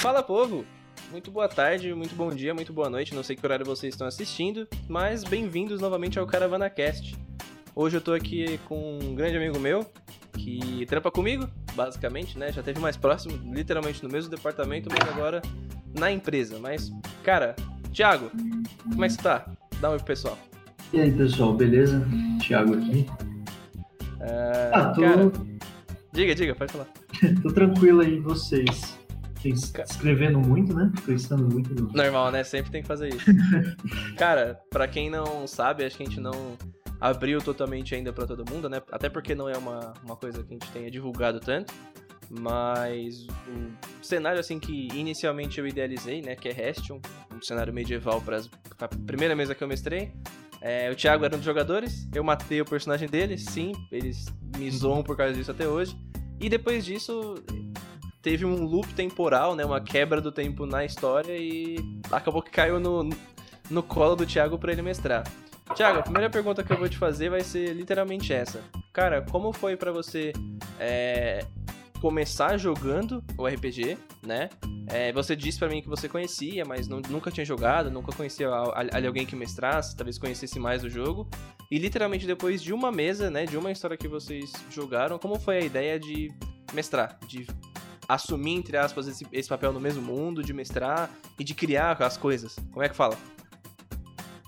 Fala povo! Muito boa tarde, muito bom dia, muito boa noite, não sei que horário vocês estão assistindo, mas bem-vindos novamente ao Caravana Cast. Hoje eu tô aqui com um grande amigo meu, que trampa comigo, basicamente, né? Já teve mais próximo, literalmente no mesmo departamento, mas agora na empresa. Mas, cara, Thiago, como é que você tá? Dá um oi pro pessoal. E aí, pessoal, beleza? Thiago aqui. É, Ah, tô, Cara, diga, diga, pode falar. tô tranquilo aí, vocês. Escrevendo muito, né? Pensando muito no. Normal, né? Sempre tem que fazer isso. Cara, pra quem não sabe, acho que a gente não abriu totalmente ainda pra todo mundo, né? Até porque não é uma, uma coisa que a gente tenha divulgado tanto. Mas o cenário assim que inicialmente eu idealizei, né? Que é Restion, um cenário medieval para a primeira mesa que eu mestrei. É, o Thiago era um dos jogadores, eu matei o personagem dele, sim, eles me zoam por causa disso até hoje. E depois disso, teve um loop temporal, né? Uma quebra do tempo na história e acabou que caiu no, no colo do Thiago pra ele mestrar. Thiago, a primeira pergunta que eu vou te fazer vai ser literalmente essa. Cara, como foi pra você é, começar jogando o RPG, né? É, você disse pra mim que você conhecia, mas não- nunca tinha jogado, nunca conhecia a- a- alguém que mestrasse, talvez conhecesse mais o jogo. E literalmente depois de uma mesa, né, de uma história que vocês jogaram, como foi a ideia de mestrar, de assumir entre aspas esse, esse papel no mesmo mundo, de mestrar e de criar as coisas? Como é que fala?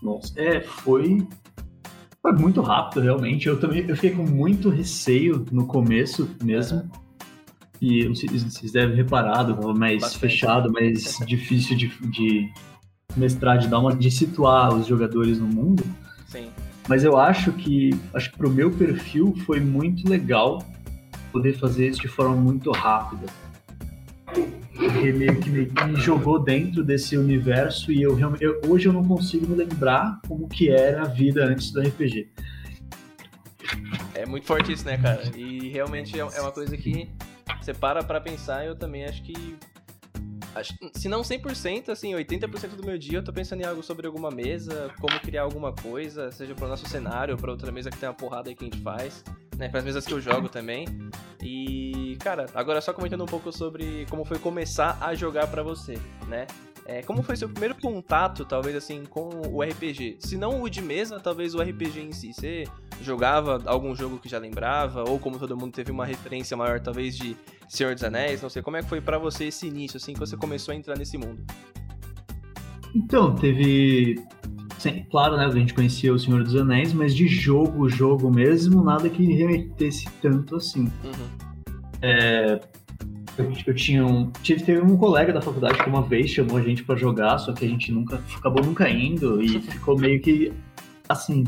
Nossa, é, foi. Foi muito rápido, realmente. Eu também eu fiquei com muito receio no começo mesmo. E vocês vocês devem reparar, tava mais Bastante. fechado, mais difícil de, de mestrar, de dar uma. de situar os jogadores no mundo. Sim. Mas eu acho que acho que pro meu perfil foi muito legal poder fazer isso de forma muito rápida. Porque meio que me, me jogou dentro desse universo e eu eu- hoje eu não consigo me lembrar como que era a vida antes do RPG. É muito forte isso, né, cara? E realmente é é uma coisa que você para pra pensar, eu também acho que. Acho, se não 100%, assim, 80% do meu dia eu tô pensando em algo sobre alguma mesa, como criar alguma coisa, seja pro nosso cenário pra outra mesa que tem uma porrada aí que a gente faz, né? Pras mesas que eu jogo também. E, cara, agora só comentando um pouco sobre como foi começar a jogar pra você, né? É, como foi seu primeiro contato, talvez assim, com o RPG? Se não o de mesa, talvez o RPG em si. Você jogava algum jogo que já lembrava, ou como todo mundo teve uma referência maior, talvez de Senhor dos Anéis, não sei, como é que foi pra você esse início, assim, que você começou a entrar nesse mundo? Então, teve. Sim, claro, né? A gente conhecia o Senhor dos Anéis, mas de jogo, jogo mesmo, nada que remetesse tanto assim. Uhum. Eu, eu tinha um. Tive, teve um colega da faculdade que uma vez chamou a gente pra jogar, só que a gente nunca acabou nunca indo e ficou meio que assim.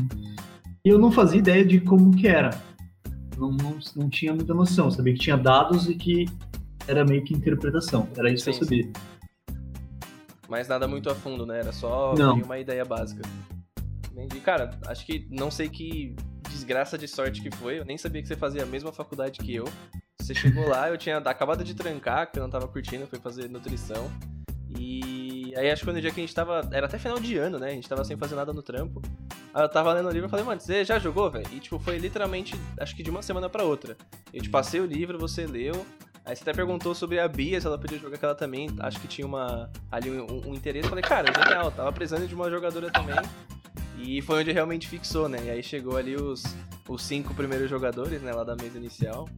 E eu não fazia ideia de como que era. Não, não, não tinha muita noção. Sabia que tinha dados e que era meio que interpretação. Era isso que Sim, eu sabia. Mas nada muito a fundo, né? Era só uma ideia básica. Entendi. Cara, acho que não sei que desgraça de sorte que foi. Eu nem sabia que você fazia a mesma faculdade que eu. Você chegou lá, eu tinha acabado de trancar, que eu não tava curtindo, fui fazer nutrição. E aí acho que no dia que a gente tava. Era até final de ano, né? A gente tava sem fazer nada no trampo. Aí eu tava lendo o livro e falei, mano, você já jogou, velho? E tipo, foi literalmente, acho que de uma semana pra outra. Eu te passei o livro, você leu. Aí você até perguntou sobre a Bia, se ela podia jogar, que ela também acho que tinha uma, ali um, um interesse. Eu falei, cara, genial, tava precisando de uma jogadora também. E foi onde realmente fixou, né? E aí chegou ali os, os cinco primeiros jogadores, né, lá da mesa inicial.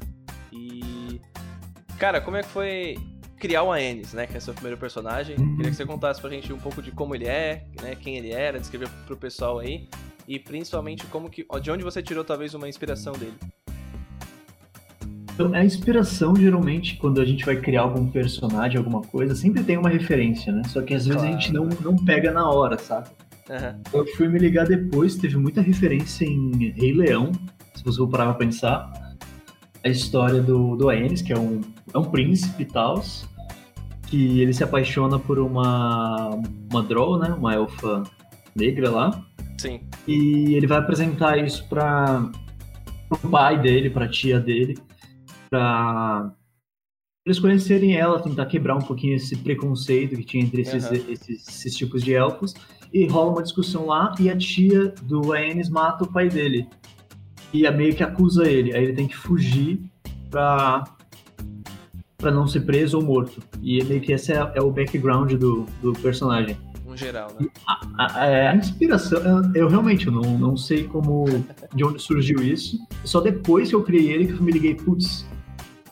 Cara, como é que foi criar o Aenis, né? Que é seu primeiro personagem. Uhum. Queria que você contasse pra gente um pouco de como ele é, né? Quem ele era, descrever pro pessoal aí. E principalmente como que. De onde você tirou talvez uma inspiração dele. Então, a inspiração, geralmente, quando a gente vai criar algum personagem, alguma coisa, sempre tem uma referência, né? Só que às vezes a gente não, não pega na hora, sabe? Aham. Eu fui me ligar depois, teve muita referência em Rei Leão, se você for parar pra pensar. A história do, do Aenys, que é um, é um príncipe e tal, que ele se apaixona por uma, uma Drow, né? Uma elfa negra lá. Sim. E ele vai apresentar isso para o pai dele, pra tia dele, pra eles conhecerem ela, tentar quebrar um pouquinho esse preconceito que tinha entre esses, Aham. esses, esses tipos de elfos. E rola uma discussão lá e a tia do Aenys mata o pai dele. E a meio que acusa ele. Aí ele tem que fugir pra para não ser preso ou morto. E meio que esse é, é o background do, do personagem. Um geral, né? A, a, é, a inspiração, eu, eu realmente não, não sei como, de onde surgiu isso. Só depois que eu criei ele que eu me liguei, putz,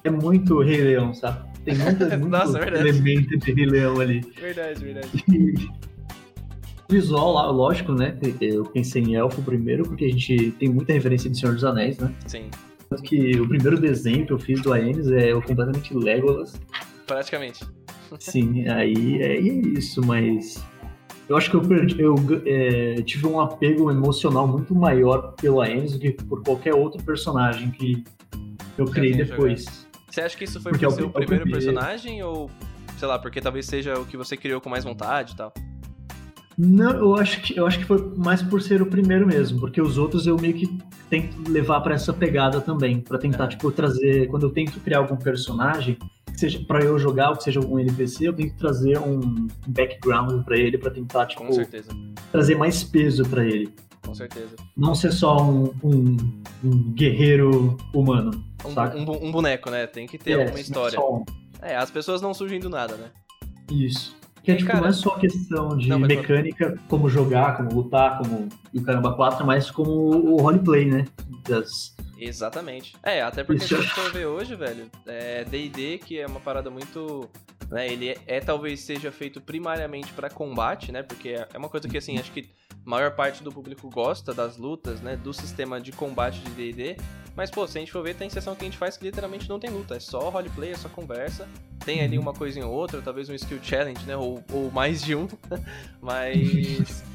é muito Rei Leão, sabe? Tem muito, muito Nossa, elemento de Rei Leão ali. Verdade, verdade. E, visual lá, lógico, né? Eu pensei em elfo primeiro, porque a gente tem muita referência de Senhor dos Anéis, né? Sim. Que o primeiro desenho que eu fiz do Aenis é o completamente Legolas. Praticamente. Sim, aí é, é isso, mas eu acho que eu, perdi, eu é, tive um apego emocional muito maior pelo Aenis do que por qualquer outro personagem que eu criei depois. Jogado. Você acha que isso foi porque por é ser o primeiro personagem ou, sei lá, porque talvez seja o que você criou com mais vontade e tal? Não, eu acho que eu acho que foi mais por ser o primeiro mesmo, porque os outros eu meio que tento levar para essa pegada também, para tentar é. tipo trazer, quando eu tento criar algum personagem, que seja para eu jogar ou que seja algum NPC, eu tento trazer um background para ele para tentar tipo trazer mais peso para ele. Com certeza. Não ser só um, um, um guerreiro humano, um, saca? Um, boneco, né? Tem que ter é, alguma história. Um... É, as pessoas não surgem do nada, né? Isso. Que é, tipo, cara... não é só questão de não, mecânica, como jogar, como lutar, como o Caramba 4, mas como o roleplay, né? Das... Exatamente. É, até porque Isso. se a gente for ver hoje, velho, é D&D, que é uma parada muito... Né, ele é, é talvez seja feito primariamente para combate, né? Porque é, é uma coisa que, assim, acho que a maior parte do público gosta das lutas, né? Do sistema de combate de D&D. Mas, pô, se a gente for ver, tem sessão que a gente faz que literalmente não tem luta. É só roleplay, é só conversa. Tem ali uma coisinha ou outra, talvez um skill challenge, né? Ou, ou mais de um. Mas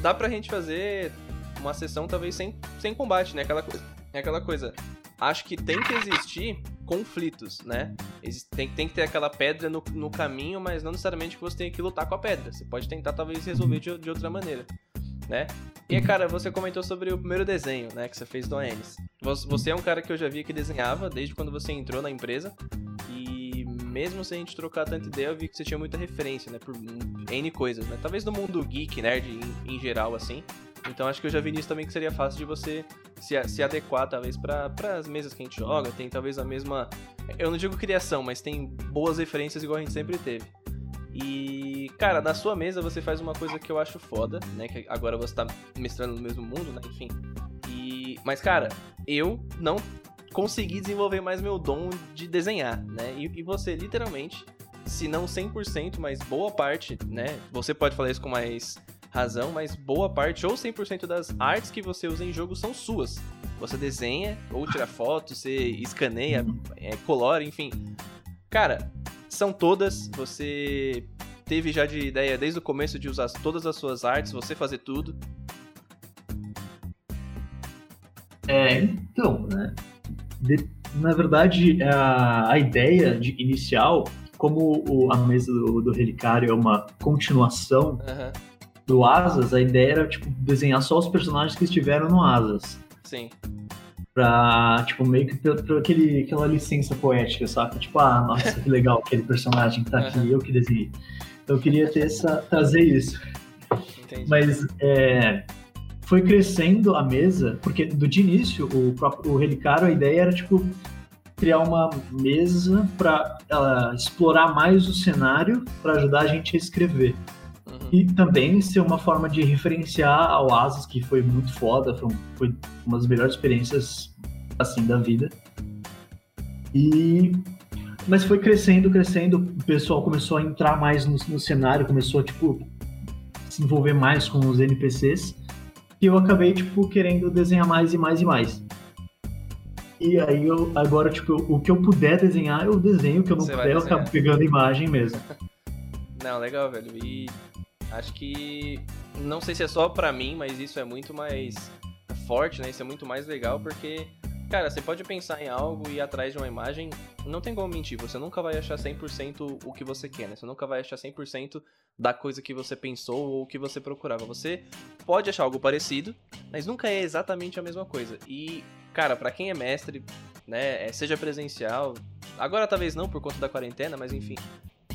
dá pra gente fazer uma sessão talvez sem, sem combate, né? Aquela coisa. É aquela coisa. Acho que tem que existir conflitos, né? Tem, tem que ter aquela pedra no, no caminho, mas não necessariamente que você tenha que lutar com a pedra. Você pode tentar talvez resolver de, de outra maneira né? E, cara, você comentou sobre o primeiro desenho, né, que você fez do Aenis. Você é um cara que eu já via que desenhava desde quando você entrou na empresa. E mesmo sem a gente trocar tanta ideia, eu vi que você tinha muita referência, né, por N coisas, né? Talvez no mundo geek, nerd, em, em geral, assim. Então acho que eu já vi nisso também que seria fácil de você se, se adequar, talvez, para as mesas que a gente joga. Tem talvez a mesma. Eu não digo criação, mas tem boas referências igual a gente sempre teve. E, cara, na sua mesa você faz uma coisa que eu acho foda, né? Que agora você tá mestrando no mesmo mundo, né? Enfim. E, mas, cara, eu não consegui desenvolver mais meu dom de desenhar, né? E, e você, literalmente, se não 100%, mas boa parte, né? Você pode falar isso com mais razão, mas boa parte ou 100% das artes que você usa em jogo são suas. Você desenha ou tira foto, você escaneia, é, colora, enfim. Cara, são todas. Você teve já de ideia desde o começo de usar todas as suas artes, você fazer tudo? É, então, né? De, na verdade, a, a ideia de inicial, como o, a mesa do, do Relicário é uma continuação uhum. do Asas, a ideia era tipo desenhar só os personagens que estiveram no Asas. Sim pra, tipo, meio que por, por aquele, aquela licença poética, sabe? Tipo, ah, nossa, que legal aquele personagem que tá aqui, eu que desenhei. Então eu queria ter essa, trazer isso. Entendi. Mas é, foi crescendo a mesa, porque do de início, o próprio o Relicário, a ideia era, tipo, criar uma mesa para uh, explorar mais o cenário para ajudar a gente a escrever. Uhum. E também ser uma forma de referenciar ao Asas, que foi muito foda, foi, foi uma das melhores experiências assim da vida. E mas foi crescendo, crescendo, o pessoal começou a entrar mais no, no cenário, começou a tipo se envolver mais com os NPCs. E eu acabei tipo querendo desenhar mais e mais e mais. E aí eu agora tipo o que eu puder desenhar, eu desenho, o que eu não Você puder, eu acabo pegando imagem mesmo. Não, legal, velho. E Acho que. Não sei se é só pra mim, mas isso é muito mais forte, né? Isso é muito mais legal porque. Cara, você pode pensar em algo e ir atrás de uma imagem, não tem como mentir, você nunca vai achar 100% o que você quer, né? Você nunca vai achar 100% da coisa que você pensou ou que você procurava. Você pode achar algo parecido, mas nunca é exatamente a mesma coisa. E, cara, para quem é mestre, né, é, seja presencial, agora talvez não por conta da quarentena, mas enfim,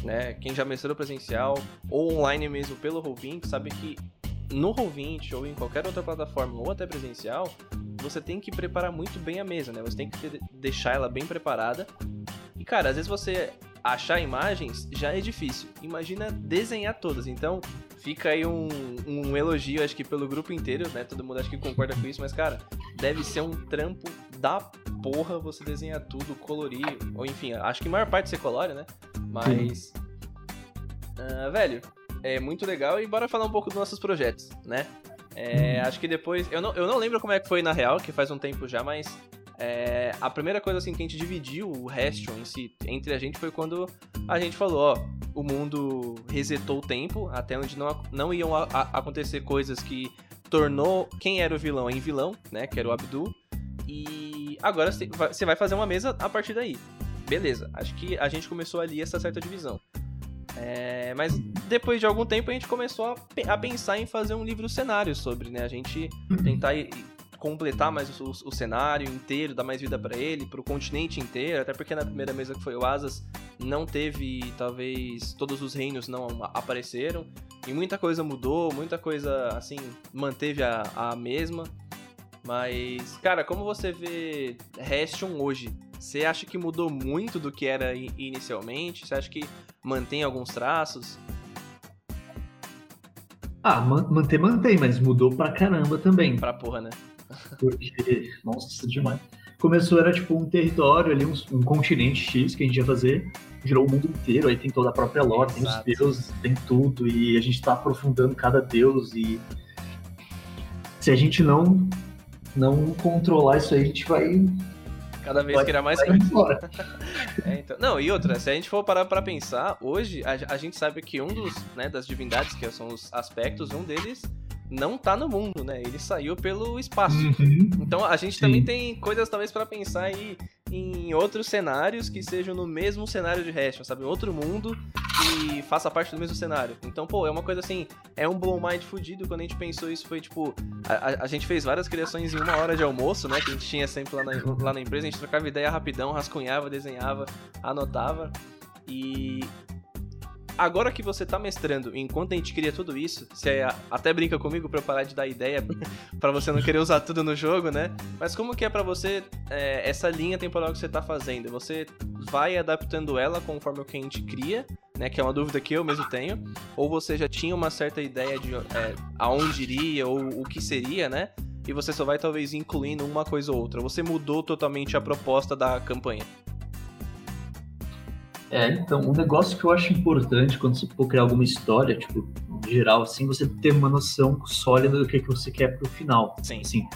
né? Quem já mestrou presencial ou online mesmo pelo Roll20 sabe que no Roll20 ou em qualquer outra plataforma ou até presencial, você tem que preparar muito bem a mesa, né? Você tem que ter, deixar ela bem preparada. E cara, às vezes você achar imagens já é difícil. Imagina desenhar todas. Então, fica aí um, um elogio, acho que pelo grupo inteiro, né? Todo mundo acho que concorda com isso, mas, cara, deve ser um trampo da porra você desenhar tudo, colorir, ou enfim, acho que a maior parte você colore, né? Mas. Uh, velho, é muito legal e bora falar um pouco dos nossos projetos, né? É, hum. Acho que depois. Eu não, eu não lembro como é que foi na real, que faz um tempo já, mas é, a primeira coisa assim que a gente dividiu o Restion em si entre a gente foi quando a gente falou, ó, o mundo resetou o tempo até onde não, não iam a, a, acontecer coisas que tornou quem era o vilão em vilão, né, que era o Abdul. E agora você vai fazer uma mesa a partir daí. Beleza, acho que a gente começou ali essa certa divisão. É, mas depois de algum tempo a gente começou a, a, pensar em fazer um livro cenário sobre, né? A gente tentar completar mais o, o, cenário inteiro, dar mais vida para ele, para o continente inteiro, até porque na primeira mesa que foi o Asas não teve, talvez todos os reinos não apareceram e muita coisa mudou, muita coisa assim manteve a, a mesma. Mas, cara, como você vê Restion hoje? Você acha que mudou muito do que era inicialmente? Você acha que mantém alguns traços? Ah, manter, mantém, mas mudou pra caramba também. Pra porra, né? Porque, nossa, demais. Começou, era tipo um território ali, um, um, continente X que a gente ia fazer, virou o mundo inteiro, aí tem toda a própria lore, tem os deuses, tem tudo, e a gente tá aprofundando cada deus, e se a gente não, não controlar isso aí, a gente vai Cada vez criar mais coisa. é, então... Não, e outra, se a gente for parar pra pensar, hoje a, a gente sabe que um dos, né, das divindades, que são os aspectos, um deles não tá no mundo, né? Ele saiu pelo espaço. Uhum. Então a gente Sim. também tem coisas talvez para pensar aí em outros cenários que sejam no mesmo cenário de Restion, sabe? Outro mundo que faça parte do mesmo cenário. Então, pô, é uma coisa assim, é um blow mind fudido. Quando a gente pensou isso, foi tipo, a, a, gente fez várias criações em uma hora de almoço, né? Que a gente tinha sempre lá na, lá na empresa, a gente trocava ideia rapidão, rascunhava, desenhava, anotava. E agora que você tá mestrando, enquanto a gente cria tudo isso, você até brinca comigo pra eu parar de dar ideia, para você não querer usar tudo no jogo, né? Mas como que é para você é, essa linha temporal que você tá fazendo? Você vai adaptando ela conforme o que a gente cria, né? Que é uma dúvida que eu mesmo tenho. Ou você já tinha uma certa ideia de é, aonde iria ou o que seria, né? E você só vai talvez incluindo uma coisa ou outra. Você mudou totalmente a proposta da campanha. É, então, um negócio que eu acho importante quando você for criar alguma história, tipo, geral, assim, você ter uma noção sólida do que, que você quer pro final. Sim. Assim,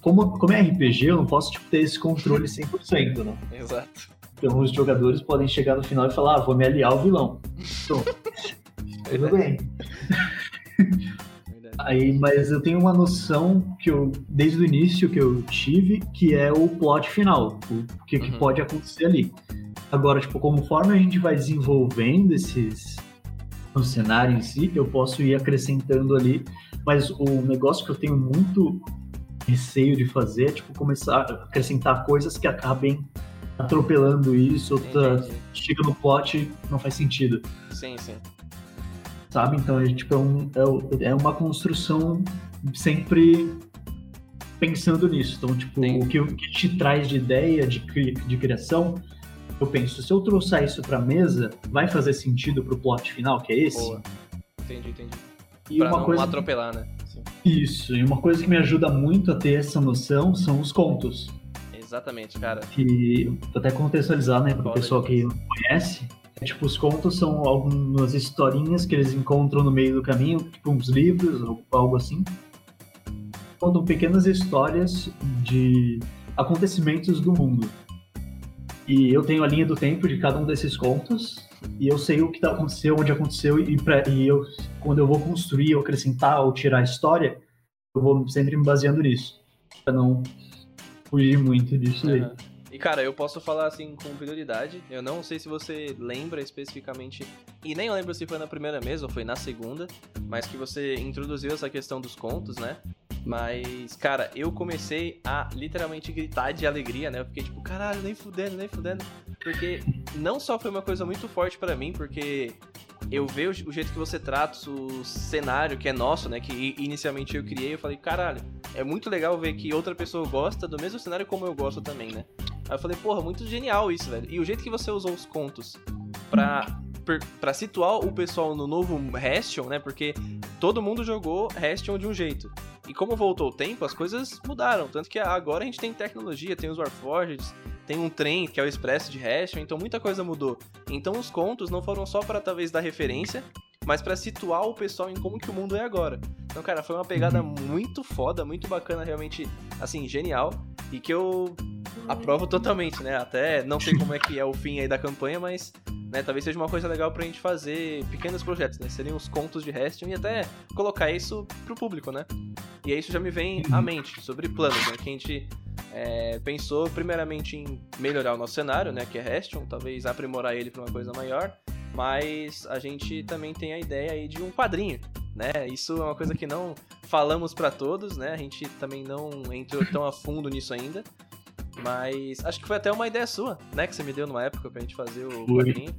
como, como é RPG, eu não posso tipo, ter esse controle 100%, né? Exato. Então, os jogadores podem chegar no final e falar, ah, vou me aliar ao vilão. Então, tudo bem. Aí, mas eu tenho uma noção que eu, desde o início que eu tive, que é o plot final, o que, uhum. que pode acontecer ali. Agora, tipo, conforme a gente vai desenvolvendo esses no cenário em si, eu posso ir acrescentando ali, mas o negócio que eu tenho muito receio de fazer é tipo começar a acrescentar coisas que acabem atropelando isso, outra chega no plot não faz sentido. Sim, sim. Sabe? Então, é, tipo, é, um, é, é uma construção sempre pensando nisso. Então, tipo, o que, o que te traz de ideia de, de criação eu penso, se eu trouxer isso pra mesa, vai fazer sentido pro plot final, que é esse? Boa. Entendi, entendi. E pra uma não coisa... atropelar, né? Sim. Isso, e uma coisa que me ajuda muito a ter essa noção são os contos. Exatamente, cara. Que, até contextualizar, né, pro pessoal que não conhece, é, tipo, os contos são algumas historinhas que eles encontram no meio do caminho, tipo uns livros ou algo assim. Contam pequenas histórias de acontecimentos do mundo. E eu tenho a linha do tempo de cada um desses contos. E eu sei o que tá aconteceu, onde aconteceu. E, pra, e eu, quando eu vou construir, ou acrescentar ou tirar a história, eu vou sempre me baseando nisso. Pra não fugir muito disso uhum. aí. E cara, eu posso falar assim com prioridade. Eu não sei se você lembra especificamente, e nem lembro se foi na primeira mesa ou foi na segunda, mas que você introduziu essa questão dos contos, né? Mas, cara, eu comecei a literalmente gritar de alegria, né? Eu fiquei tipo, caralho, nem fudendo, nem fudendo. Porque não só foi uma coisa muito forte para mim, porque eu vejo o jeito que você trata o cenário que é nosso, né? Que inicialmente eu criei, eu falei, caralho, é muito legal ver que outra pessoa gosta do mesmo cenário como eu gosto também, né? Aí eu falei, porra, muito genial isso, velho. E o jeito que você usou os contos pra, pra situar o pessoal no novo Restion, né? Porque todo mundo jogou Restion de um jeito. E como voltou o tempo, as coisas mudaram. Tanto que agora a gente tem tecnologia, tem os Warforged, tem um trem que é o Expresso de Restion, então muita coisa mudou. Então os contos não foram só para talvez dar referência, mas para situar o pessoal em como que o mundo é agora. Então, cara, foi uma pegada uhum. muito foda, muito bacana, realmente, assim, genial. E que eu aprovo totalmente, né? Até não sei como é que é o fim aí da campanha, mas né, talvez seja uma coisa legal pra gente fazer pequenos projetos, né? Seriam os contos de Restion e até colocar isso pro público, né? E aí isso já me vem à mente sobre planos, né? Que a gente é, pensou primeiramente em melhorar o nosso cenário, né? Que é Restion, talvez aprimorar ele pra uma coisa maior. Mas a gente também tem a ideia aí de um quadrinho, né? Isso é uma coisa que não falamos para todos, né? A gente também não entrou tão a fundo nisso ainda. Mas acho que foi até uma ideia sua, né? Que você me deu numa época pra gente fazer o quadrinho.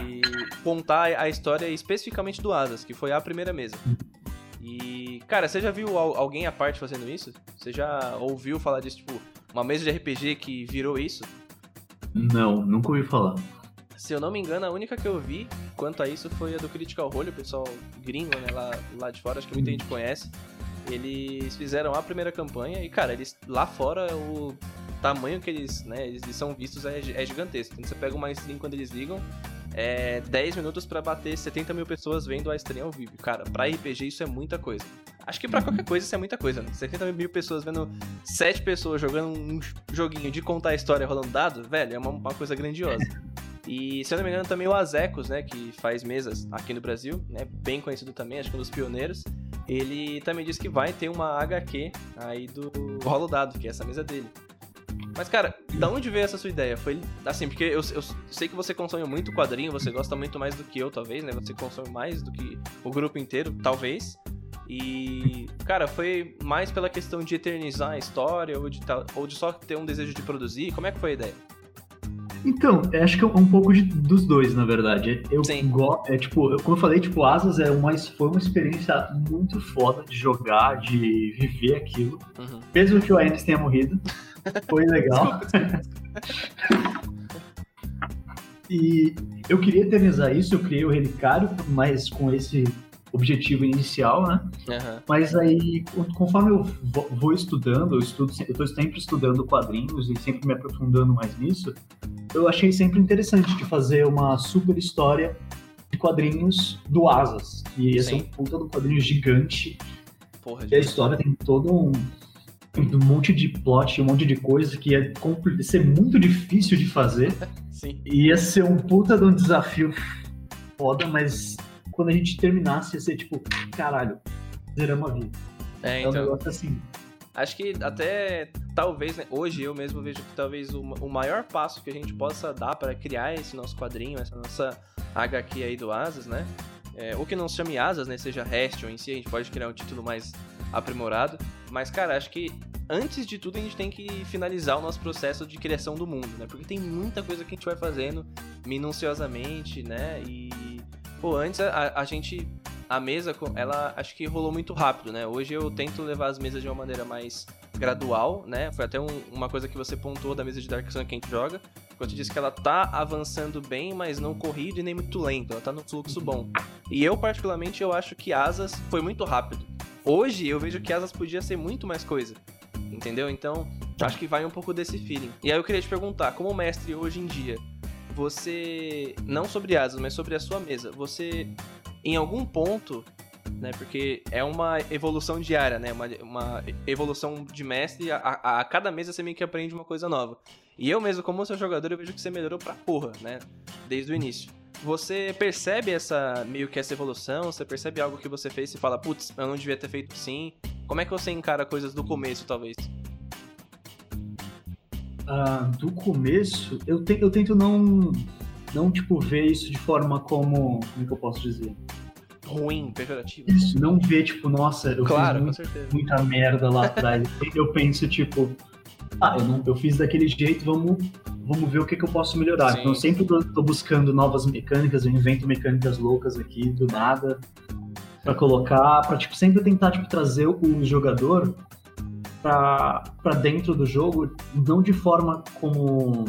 E contar a história especificamente do Asas, que foi a primeira mesa. E, cara, você já viu alguém à parte fazendo isso? Você já ouviu falar disso, tipo, uma mesa de RPG que virou isso? Não, nunca ouvi falar. Se eu não me engano, a única que eu vi quanto a isso foi a do Critical Role, o pessoal gringo, né, lá, lá de fora, acho que muita gente conhece. Eles fizeram a primeira campanha e, cara, eles lá fora o tamanho que eles, né, eles são vistos é, é gigantesco. Então você pega uma stream quando eles ligam, é 10 minutos para bater 70 mil pessoas vendo a stream ao vivo. Cara, pra RPG isso é muita coisa. Acho que para qualquer coisa isso é muita coisa, né? 70 mil pessoas vendo 7 pessoas jogando um joguinho de contar a história rolando dado, velho, é uma, uma coisa grandiosa. E, se eu não me engano, também o Azecos, né, que faz mesas aqui no Brasil, né, bem conhecido também, acho que um dos pioneiros, ele também disse que vai ter uma HQ aí do Rolo Dado, que é essa mesa dele. Mas, cara, da onde veio essa sua ideia? Foi assim, porque eu, eu, sei que você consome muito quadrinho, você gosta muito mais do que eu, talvez, né? Você consome mais do que o grupo inteiro, talvez. E, cara, foi mais pela questão de eternizar a história ou de, ou de só ter um desejo de produzir? Como é que foi a ideia? Então, acho que é um pouco de, dos dois, na verdade. Eu gosto, é tipo, eu, como eu falei, tipo, Asas é uma, foi uma experiência muito foda de jogar, de viver aquilo. Uhum. Mesmo que o Aenis tenha morrido, foi legal. e eu queria eternizar isso, eu criei o Relicário, mas com esse objetivo inicial, né? Uhum. Mas aí, conforme eu vou estudando, eu estudo, eu estou sempre estudando quadrinhos e sempre me aprofundando mais nisso, eu achei sempre interessante de fazer uma super história de quadrinhos do Asas, que ia ser um puta de um quadrinho gigante. Porra, e a história tem todo um, um monte de plot, um monte de coisa que ia ser muito difícil de fazer. Sim. Ia ser um puta de um desafio foda, mas quando a gente terminasse ia ser tipo, caralho, zeramos a vida. É, então. É um então. negócio assim. Acho que até talvez, né, hoje eu mesmo vejo que talvez o, o maior passo que a gente possa dar para criar esse nosso quadrinho, essa nossa HQ aí do Asas, né? É, ou que não se chame Asas, né? Seja Restion em si, a gente pode criar um título mais aprimorado. Mas, cara, acho que antes de tudo a gente tem que finalizar o nosso processo de criação do mundo, né? Porque tem muita coisa que a gente vai fazendo minuciosamente, né? E, pô, antes a, a gente a mesa, ela acho que rolou muito rápido, né? Hoje eu tento levar as mesas de uma maneira mais gradual, né? Foi até um, uma coisa que você pontuou da mesa de Dark Sun que a gente joga. Quando disse que ela tá avançando bem, mas não corrido e nem muito lento. Ela tá no fluxo bom. E eu, particularmente, eu acho que Asas foi muito rápido. Hoje eu vejo que Asas podia ser muito mais coisa. Entendeu? Então, acho que vai um pouco desse feeling. E aí eu queria te perguntar, como mestre hoje em dia, você. Não sobre Asas, mas sobre a sua mesa, você em algum ponto, né? Porque é uma evolução diária, né? Uma, uma evolução de mestre. A, a, a, cada mês você meio que aprende uma coisa nova. E eu mesmo, como seu jogador, eu vejo que você melhorou pra porra, né? Desde o início. Você percebe essa meio que essa evolução? Você percebe algo que você fez e fala, putz, eu não devia ter feito assim? Como é que você encara coisas do começo, talvez? Ah, do começo, eu, te, eu tento não não, tipo, ver isso de forma como. Como é que eu posso dizer? Ruim, pejorativo. Isso, não ver, tipo, nossa, eu claro, fiz muito, muita merda lá atrás. eu penso, tipo, ah, eu, não, eu fiz daquele jeito, vamos, vamos ver o que, que eu posso melhorar. Sim. Então, eu sempre tô, tô, buscando novas mecânicas, eu invento mecânicas loucas aqui, do nada, para colocar, para tipo, sempre tentar, tipo, trazer o jogador para dentro do jogo, não de forma como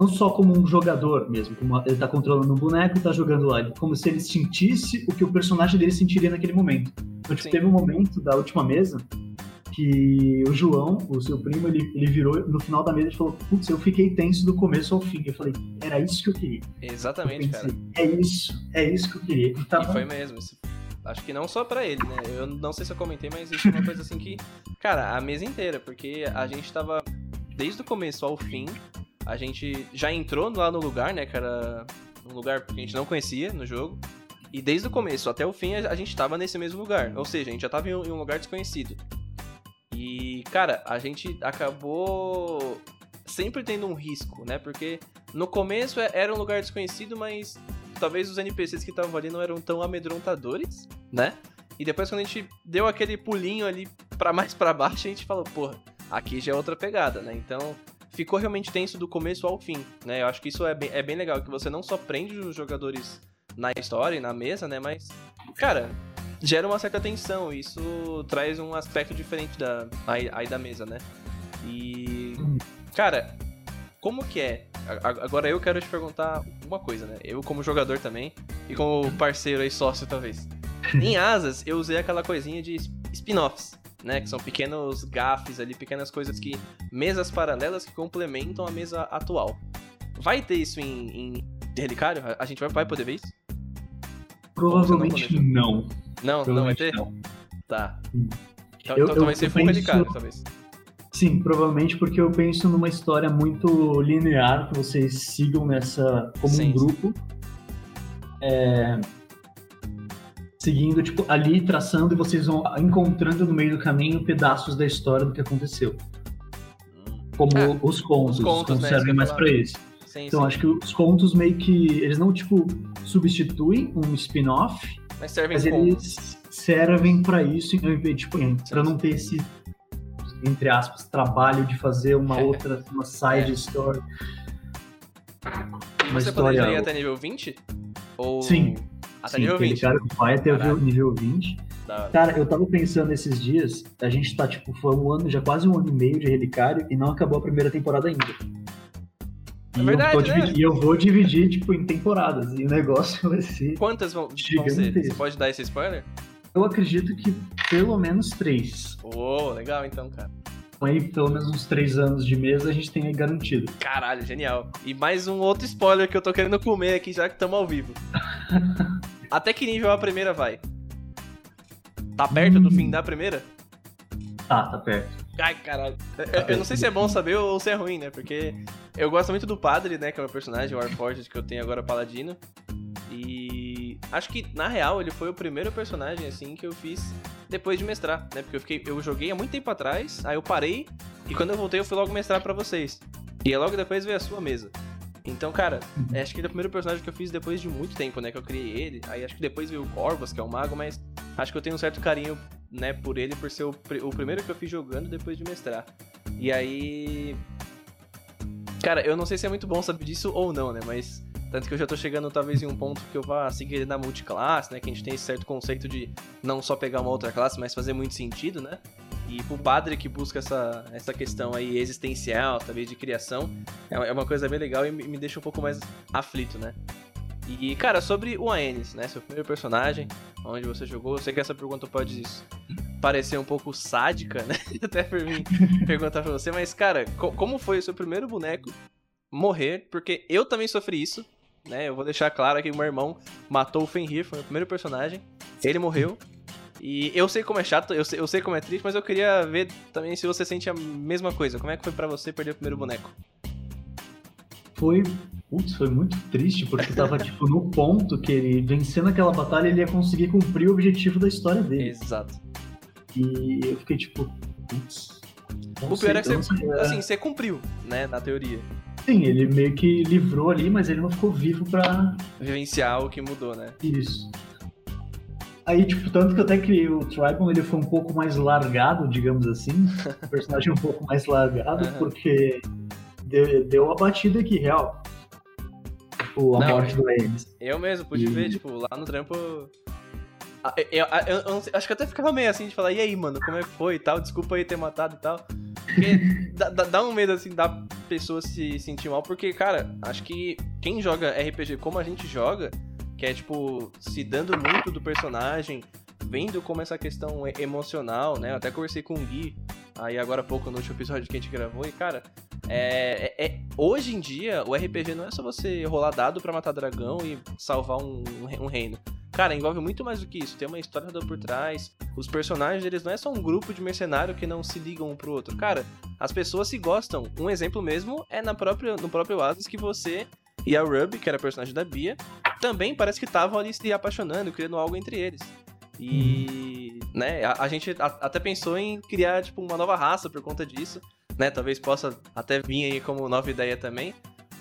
não só como um jogador mesmo, como ele tá controlando um boneco e tá jogando lá, como se ele sentisse o que o personagem dele sentiria naquele momento. Então, tipo, teve um momento da última mesa que o João, o seu primo, ele, ele virou no final da mesa e falou: Putz, eu fiquei tenso do começo ao fim. Eu falei: Era isso que eu queria. Exatamente, eu pensei, cara. É isso, é isso que eu queria. E, tava... e foi mesmo. Acho que não só para ele, né? Eu não sei se eu comentei, mas isso é uma coisa assim que. Cara, a mesa inteira, porque a gente tava desde o começo ao fim. A gente já entrou lá no lugar, né? Era um lugar que a gente não conhecia no jogo. E desde o começo até o fim a gente tava nesse mesmo lugar. Ou seja, a gente já tava em um lugar desconhecido. E, cara, a gente acabou sempre tendo um risco, né? Porque no começo é, era um lugar desconhecido, mas talvez os NPCs que estavam ali não eram tão amedrontadores, né? E depois quando a gente deu aquele pulinho ali para mais para baixo, a gente falou, porra, aqui já é outra pegada, né? Então, ficou realmente tenso do começo ao fim, né? Eu acho que isso é bem, é bem legal, que você não só prende os jogadores na história e na mesa, né? Mas, cara, gera uma certa tensão. Isso traz um aspecto diferente da, aí, aí da mesa, né? E, cara, como que é? Agora eu quero te perguntar uma coisa, né? Eu como jogador também e como parceiro aí, sócio talvez. em Asas, eu usei aquela coisinha de spin-offs, né? Que são pequenos gafes ali, pequenas coisas que... Mesas paralelas que complementam a mesa atual. Vai ter isso em, em Relicário? A gente vai, vai poder ver isso? Provavelmente não. Não, não vai ter? Não. Tá. Então, eu, então vai ser full penso... Relicário, talvez. Sim, provavelmente porque eu penso numa história muito linear que vocês sigam nessa como sim, um grupo. É, seguindo, tipo, ali traçando e vocês vão encontrando no meio do caminho pedaços da história do que aconteceu. Como é, os contos, os contos, os contos né, servem mais para isso. Sim, então sim. acho que os contos meio que eles não tipo substituem um spin-off, mas servem mas eles servem para isso, tipo, para não ter esse entre aspas, trabalho de fazer uma é. outra, uma side é. story. Uma Você história... poderia até nível 20? Ou... Sim. Até Sim, nível 20? cara vai até Caraca. nível 20. Cara, eu tava pensando esses dias, a gente tá, tipo, foi um ano, já quase um ano e meio de Relicário e não acabou a primeira temporada ainda. É verdade, eu, né? dividir, eu vou dividir, tipo, em temporadas. E o negócio vai ser. Quantas vão, vão ser? Você pode dar esse spoiler? Eu acredito que pelo menos três. Oh, legal então, cara. Aí, pelo menos uns três anos de mesa, a gente tem aí garantido. Caralho, genial. E mais um outro spoiler que eu tô querendo comer aqui, já que estamos ao vivo. Até que nível a primeira vai? Tá perto hum. do fim da primeira? Tá, tá perto. Ai, caralho. Eu, eu, não sei se é bom saber ou se é ruim, né? Porque eu gosto muito do padre, né? Que é o meu personagem, o Warforged, que eu tenho agora, Paladino. E acho que, na real, ele foi o primeiro personagem, assim, que eu fiz depois de mestrar, né? Porque eu fiquei, eu joguei há muito tempo atrás, aí eu parei, e quando eu voltei eu fui logo mestrar para vocês. E logo depois veio a sua mesa. Então, cara, uhum. acho que ele é o primeiro personagem que eu fiz depois de muito tempo, né? Que eu criei ele. Aí acho que depois veio o Corvus, que é o mago, mas acho que eu tenho um certo carinho, né, por ele, por ser o, o primeiro que eu fiz jogando depois de mestrar. E aí. Cara, eu não sei se é muito bom saber disso ou não, né? Mas tanto que eu já tô chegando talvez em um ponto que eu vá seguir na multiclasse, né? Que a gente tem esse certo conceito de não só pegar uma outra classe, mas fazer muito sentido, né? E pro padre que busca essa, essa questão aí existencial, talvez de criação, é, é uma coisa bem legal e me deixa um pouco mais aflito, né? E, cara, sobre o Aenis, né? Seu primeiro personagem, onde você jogou, eu sei que essa pergunta pode parecer um pouco sádica, né? Até por mim perguntar pra você, mas, cara, co como foi o seu primeiro boneco morrer? Porque eu também sofri isso né? Eu vou deixar claro que o meu irmão matou o Fenrir, foi o primeiro personagem. Ele morreu. E eu sei como é chato, eu sei, eu sei como é triste, mas eu queria ver também se você sente a mesma coisa. Como é que foi para você perder o primeiro boneco? Foi. Putz, foi muito triste, porque tava, tipo, no ponto que ele, vencendo aquela batalha, ele ia conseguir cumprir o objetivo da história dele. Exato. E eu fiquei, tipo, putz. O pior é que você, é. assim, você cumpriu, né, na teoria. Sim, ele meio que livrou ali, mas ele não ficou vivo pra. Vivenciar o que mudou, né? Isso. Aí, tipo, tanto que eu até criei o Tribal, ele foi um pouco mais largado, digamos assim. o personagem um pouco mais largado, uhum. porque deu, deu a batida aqui, real. Tipo, a não, morte do Ames. Eu mesmo, pude e... ver, tipo, lá no trampo. Eu, eu, eu, acho que até ficava meio assim de falar, e aí, mano, como é que foi e tal? Desculpa aí ter matado e tal. Porque dá, dá, um medo, assim, da pessoa se sentir mal, porque, cara, acho que quem joga RPG como a gente joga, que é, tipo, se dando muito do personagem, vendo como essa questão emocional, né? Eu até conversei com o Gui aí agora há pouco no último episódio que a gente gravou, e, cara, é, é, é hoje em dia o RPG não é só você rolar dado para matar dragão e salvar um, um reino. Cara, envolve muito mais do que isso. Tem uma história por trás. Os personagens, eles não é só um grupo de mercenário que não se ligam um pro outro. Cara, as pessoas se gostam. Um exemplo mesmo é na própria, no próprio Oasis que você e a Ruby, que era a personagem da Bia, também parece que estavam ali se apaixonando, criando algo entre eles. E, uhum. né, a, a gente a, até pensou em criar, tipo, uma nova raça por conta disso, né? Talvez possa até vir aí como nova ideia também,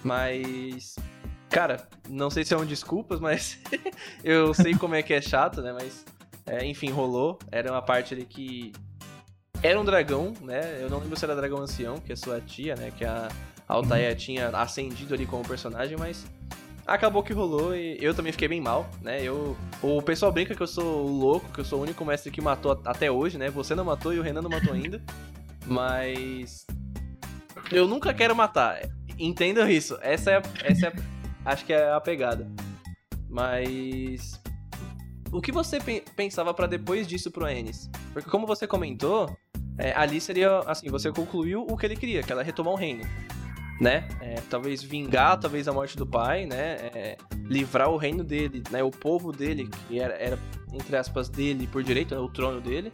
mas Cara, não sei se é um desculpas, mas eu sei como é que é chato, né? Mas, é, enfim, rolou. Era uma parte ali que. Era um dragão, né? Eu não lembro se era dragão ancião, que é sua tia, né? Que a Altair tinha ascendido ali como personagem, mas acabou que rolou e eu também fiquei bem mal, né? Eu, o pessoal brinca que eu sou louco, que eu sou o único mestre que matou até hoje, né? Você não matou e o Renan não matou ainda. Mas eu nunca quero matar. Entendam isso. Essa é, essa é Acho que é a pegada. Mas. O que você pensava para depois disso pro Ennis? Porque, como você comentou, é, ali seria assim: você concluiu o que ele queria, que ela retomar o reino. Né? É, talvez vingar, talvez a morte do pai, né? É, livrar o reino dele, né? O povo dele, que era, era entre aspas, dele por direito, né? o trono dele.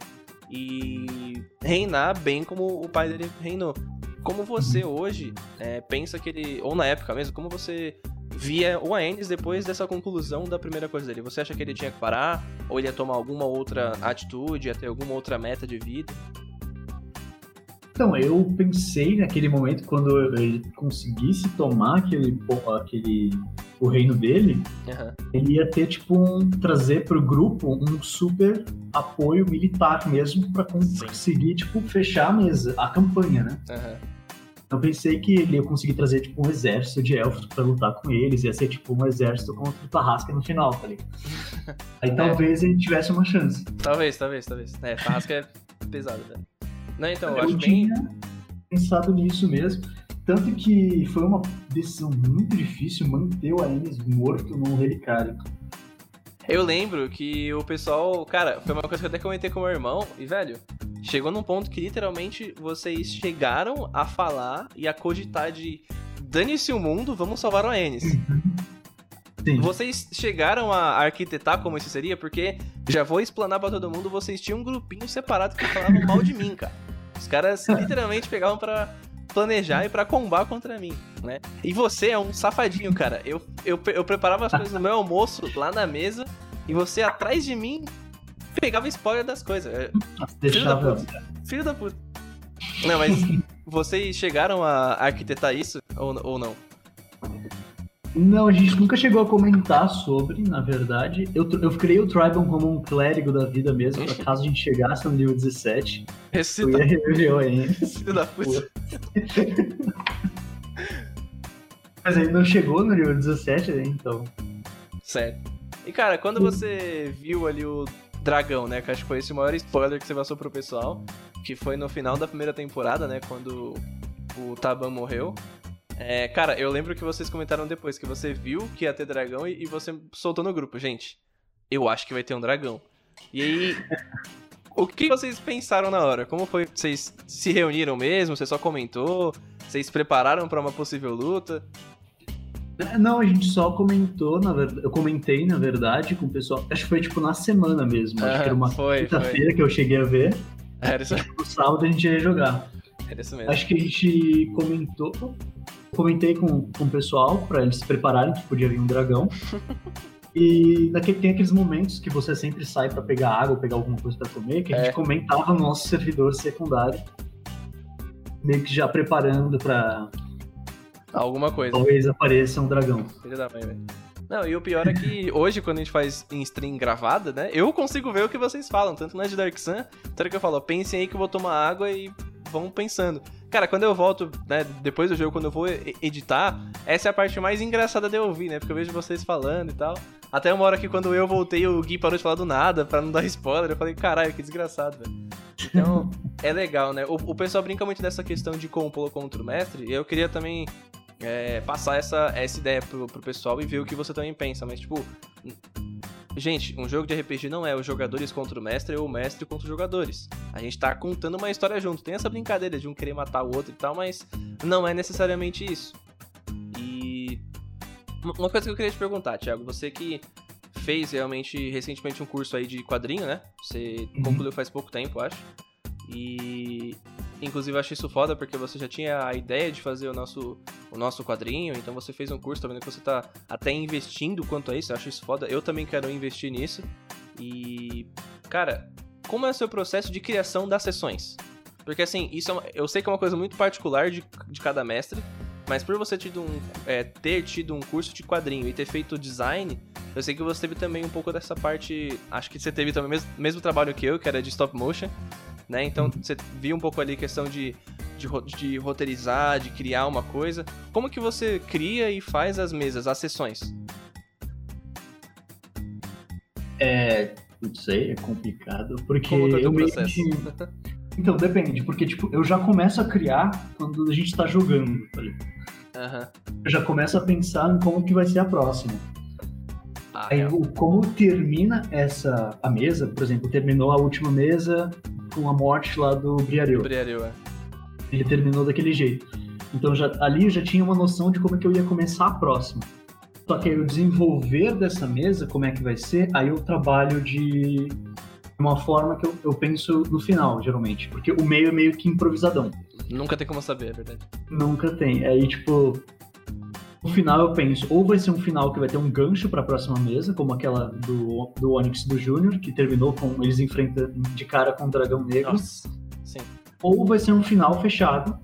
E reinar bem como o pai dele reinou. Como você hoje é, pensa que ele. Ou na época mesmo, como você via o Aenis depois dessa conclusão da primeira coisa dele? Você acha que ele tinha que parar? Ou ele ia tomar alguma outra atitude, ia ter alguma outra meta de vida? Então, eu pensei naquele momento, quando ele conseguisse tomar aquele, aquele o reino dele, uhum. ele ia ter, tipo, um, trazer pro grupo um super apoio militar mesmo para conseguir, tipo, fechar a mesa, a campanha, né? Uhum. Eu pensei que ele ia conseguir trazer, tipo, um exército de elfos para lutar com eles, ia ser, tipo, um exército contra o Tarrasca no final, tá ligado? Aí é. talvez ele tivesse uma chance. Talvez, talvez, talvez. É, Tarrasca é pesado, velho. Não, então, eu, eu acho bem... pensado nisso mesmo. Tanto que foi uma decisão muito difícil manter o Aenis morto num relicário. Eu lembro que o pessoal, cara, foi uma coisa que eu até comentei com o meu irmão, e velho, chegou num ponto que literalmente vocês chegaram a falar e a cogitar de dane-se o mundo, vamos salvar o Aenis. Sim. Vocês chegaram a arquitetar como isso seria? Porque, já vou explanar pra todo mundo, vocês tinham um grupinho separado que falavam mal de mim, cara. Os caras literalmente pegavam para planejar e para combar contra mim, né? E você é um safadinho, cara. Eu, eu, eu preparava as coisas no meu almoço lá na mesa e você atrás de mim pegava spoiler das coisas. É, filho da puta. Filho da puta. Não, mas vocês chegaram a arquitetar isso ou, ou não? Não, a gente nunca chegou a comentar sobre, na verdade. Eu, eu criei o Tribal como um clérigo da vida mesmo, pra caso a gente chegasse no nível 17. Esse eu ia reviver aí. Filho da puta. Mas ele não chegou no nível 17, né? Então. Certo. E cara, quando você viu ali o dragão, né? Que acho que foi esse o maior spoiler que você passou pro pessoal. Que foi no final da primeira temporada, né? Quando o Taban morreu. É, cara, eu lembro que vocês comentaram depois que você viu que ia ter dragão e, e, você soltou no grupo. Gente, eu acho que vai ter um dragão. E aí. o que vocês pensaram na hora? Como foi? Vocês se reuniram mesmo? Você só comentou? Vocês prepararam para uma possível luta? Não, a gente só comentou, na verdade. Eu comentei, na verdade, com o pessoal. Acho que foi tipo na semana mesmo. Acho que era uma quinta-feira que eu cheguei a ver. Era isso. Tipo, no sábado a gente ia jogar. Era isso mesmo. Acho que a gente comentou comentei com, com o pessoal para eles se prepararem que podia vir um dragão. E naquele, tem aqueles momentos que você sempre sai para pegar água, pegar alguma coisa para comer, que a é. gente comentava no nosso servidor secundário, meio que já preparando para alguma coisa. Talvez apareça um dragão. Filha da mãe, velho. Não, e o pior é que hoje, quando a gente faz em stream gravada, né? Eu consigo ver o que vocês falam, tanto na de Dark Sun, tanto que eu falo, pensem aí que eu vou tomar água e vão pensando. cara, quando eu volto, né, depois do jogo, quando eu vou editar, essa é a parte mais engraçada de eu ouvir, né? Porque eu vejo vocês falando e tal. Até uma hora que quando eu voltei, o Gui parou de falar do nada, pra não dar spoiler. Eu falei, caralho, que desgraçado, velho. Então, é legal, né? O, o pessoal brinca muito dessa questão de compor contra o mestre, e eu queria também é, passar essa, essa ideia pro, pro pessoal e ver o que você também pensa. Mas, tipo, Gente, um jogo de RPG não é os jogadores contra o mestre ou o mestre contra os jogadores. A gente tá contando uma história junto. Tem essa brincadeira de um querer matar o outro e tal, mas não é necessariamente isso. E. Uma coisa que eu queria te perguntar, Thiago, você que fez realmente recentemente um curso aí de quadrinho, né? Você uhum. concluiu faz pouco tempo, acho. E inclusive eu achei isso foda porque você já tinha a ideia de fazer o nosso, o nosso quadrinho, então você fez um curso, tá vendo que você tá até investindo quanto a isso, eu acho isso foda. Eu também quero investir nisso. E cara, como é o seu processo de criação das sessões? Porque assim, isso é uma, eu sei que é uma coisa muito particular de, de cada mestre, mas por você tido um, é, ter tido um curso de quadrinho e ter feito design, eu sei que você teve também um pouco dessa parte. Acho que você teve também o mesmo, mesmo trabalho que eu, que era de stop motion né? Então você viu um pouco ali a questão de, de, de, roteirizar, de criar uma coisa. Como que você cria e faz as mesas, as sessões? É, não sei, é complicado, porque Como eu meio que... Então, depende, porque tipo, eu já começo a criar quando a gente tá jogando, tá uhum. Eu já começo a pensar em como que vai ser a próxima. Ah, Aí, é. como termina essa a mesa, por exemplo, terminou a última mesa, com a morte lá do Briareu. Briareu, é. Ele terminou daquele jeito. Então já, ali eu já tinha uma noção de como é que eu ia começar a próxima. Só que aí o desenvolver dessa mesa, como é que vai ser, aí eu trabalho de uma forma que eu, eu penso no final, geralmente. Porque o meio é meio que improvisadão. Nunca tem como saber, é verdade. Nunca tem. Aí, tipo, no final eu penso, ou vai ser um final que vai ter um gancho para a próxima mesa, como aquela do, do Onyx do Júnior, que terminou com eles enfrentando de cara com o Dragão Negro. Nossa, sim. Ou vai ser um final fechado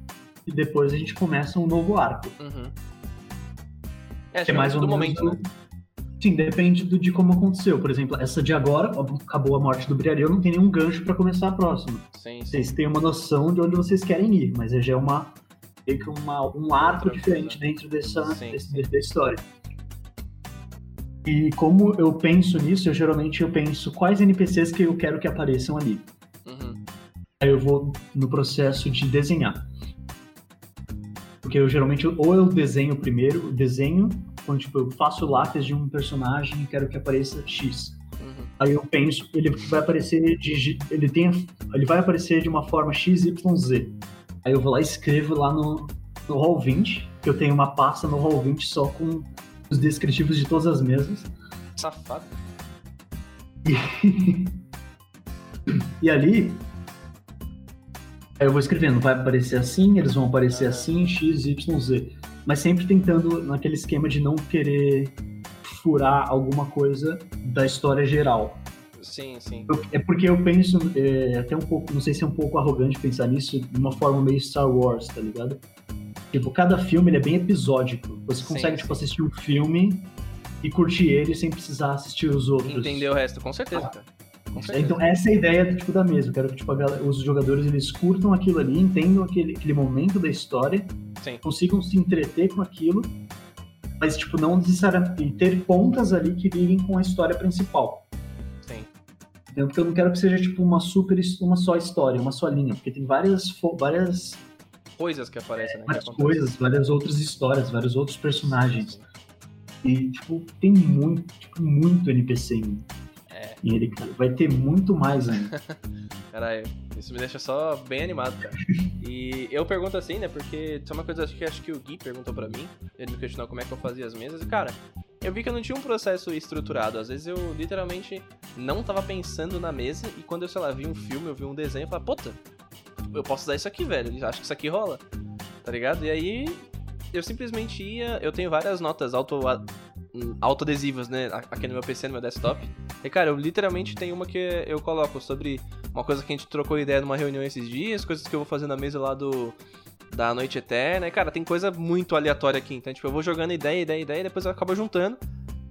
e depois a gente começa um novo arco. Uhum. É, é mais um momento, né? Sim, depende do, de como aconteceu. Por exemplo, essa de agora, acabou a morte do Briareu, não tem nenhum gancho para começar a próxima. Sim, sim. Vocês têm uma noção de onde vocês querem ir, mas já é uma meio que uma, um arco diferente dentro dessa, desse, dessa história. E como eu penso nisso, eu geralmente eu penso quais NPCs que eu quero que apareçam ali. Uhum. Aí eu vou no processo de desenhar. Porque eu geralmente, ou eu desenho primeiro, desenho, quando tipo, eu faço lápis de um personagem e quero que apareça X. Uhum. Aí eu penso, ele vai aparecer de, ele tem, ele vai aparecer de uma forma XYZ. Aí eu vou lá e escrevo lá no, no Roll20, que eu tenho uma pasta no Roll20 só com os descritivos de todas as mesas. Safado. E, e ali, aí eu vou escrevendo, vai aparecer assim, eles vão aparecer assim, X, Y, Z. Mas sempre tentando naquele esquema de não querer furar alguma coisa da história geral. Sim, sim. É porque eu penso, é, até um pouco, não sei se é um pouco arrogante pensar nisso, de uma forma meio Star Wars, tá ligado? Tipo, cada filme ele é bem episódico. Você consegue, sim, tipo, sim. assistir um filme e curtir ele sem precisar assistir os outros. Entender o resto, com certeza, ah. cara. Com certeza. Então, essa é a ideia tipo, da mesa. Eu quero que tipo, galera, os jogadores eles curtam aquilo ali, entendam aquele, aquele momento da história, Sim. consigam se entreter com aquilo, mas tipo, não necessariamente ter pontas ali que liguem com a história principal. Entendeu? Porque eu não quero que seja tipo uma super, uma só história, uma só linha, porque tem várias, várias coisas que aparecem, né? Várias coisas, várias outras histórias, vários outros personagens. E, tipo, tem muito, tipo, muito NPC em, é. em ele, cara. Vai ter muito mais ainda. Caralho, isso me deixa só bem animado, cara. E eu pergunto assim, né? Porque isso é uma coisa que acho que o Gui perguntou pra mim. Ele me questionou como é que eu fazia as mesas. E, cara, eu vi que eu não tinha um processo estruturado. Às vezes eu literalmente não tava pensando na mesa e quando eu, sei lá, vi um filme, eu vi um desenho, eu falei, puta, eu posso usar isso aqui, velho. Acho que isso aqui rola. Tá ligado? E aí eu simplesmente ia. Eu tenho várias notas auto, autoadesivas, né? Aqui no meu PC, no meu desktop. E cara, eu literalmente tenho uma que eu coloco sobre uma coisa que a gente trocou ideia numa reunião esses dias, coisas que eu vou fazer na mesa lá do da Noite Eterna. E, cara, tem coisa muito aleatória aqui. Então, tipo, eu vou jogando ideia, ideia, ideia, e depois eu acabo juntando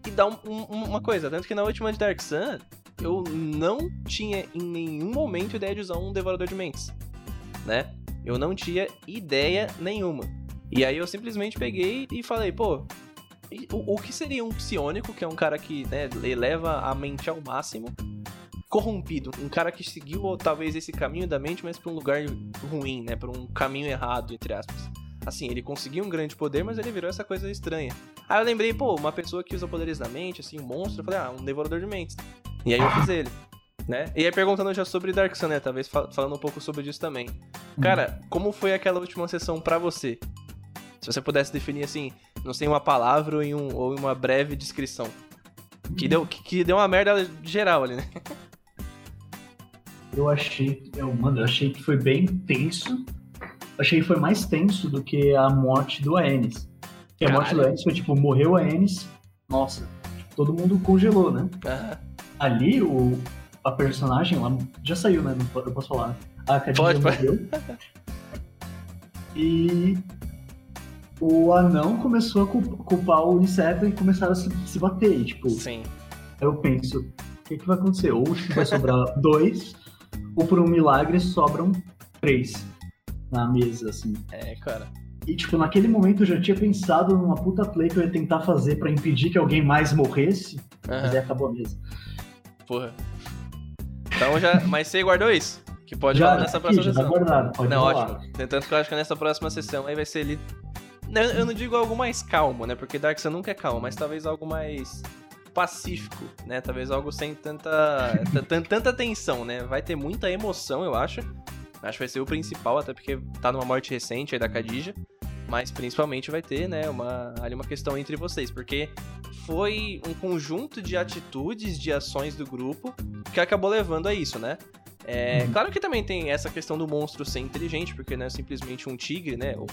e dá um, um, uma coisa. Tanto que na última de Dark Sun, eu não tinha em nenhum momento ideia de usar um Devorador de Mentes, né? Eu não tinha ideia nenhuma. E aí eu simplesmente peguei e falei, pô, o, o que seria um psionico, que é um cara que né, eleva a mente ao máximo, corrompido, um cara que seguiu talvez esse caminho da mente, mas para um lugar ruim, né, para um caminho errado, entre aspas. Assim, ele conseguiu um grande poder, mas ele virou essa coisa estranha. Aí eu lembrei, pô, uma pessoa que usa poderes da mente, assim, um monstro, eu falei, ah, um devorador de mentes. E aí eu fiz ele. Né? E aí perguntando já sobre Dark Sun, né? Talvez falando um pouco sobre isso também. Cara, como foi aquela última sessão para você? Se você pudesse definir assim, não sei, uma palavra ou em, um, ou uma breve descrição. Que deu, que, que, deu uma merda geral ali, né? Eu achei, eu, mano, eu achei que foi bem tenso. achei que foi mais tenso do que a morte do Aenis. Que a morte do Aenis foi tipo, morreu a Aenis, nossa, todo mundo congelou, né? Ali, o, a personagem lá já saiu, né? Não, eu posso falar. A Cadinha morreu. E o anão começou a culpar o inseto e começaram a se, se bater. tipo, Sim. eu penso, o que, que vai acontecer? Ou vai sobrar dois, ou por um milagre sobram três na mesa, assim. É, cara. E, tipo, naquele momento eu já tinha pensado numa puta play que eu ia tentar fazer para impedir que alguém mais morresse, uhum. mas aí acabou a mesa. Porra. Então já. Mas você guardou isso? Que pode já, nessa próxima já tá sessão. Tá guardado, pode não, ótimo. Tanto que eu acho que nessa próxima sessão aí vai ser ali eu não digo algo mais calmo, né? Porque Dark Sun nunca é calmo, mas talvez algo mais pacífico, né? Talvez algo sem tanta, tanta tensão, né? Vai ter muita emoção, eu acho. Acho que vai ser o principal, até porque tá numa morte recente aí da Khadija. Mas principalmente vai ter, né, uma, ali uma questão entre vocês, porque foi um conjunto de atitudes, de ações do grupo que acabou levando a isso, né? É, uhum. Claro que também tem essa questão do monstro ser inteligente, porque não é simplesmente um tigre, né? Ou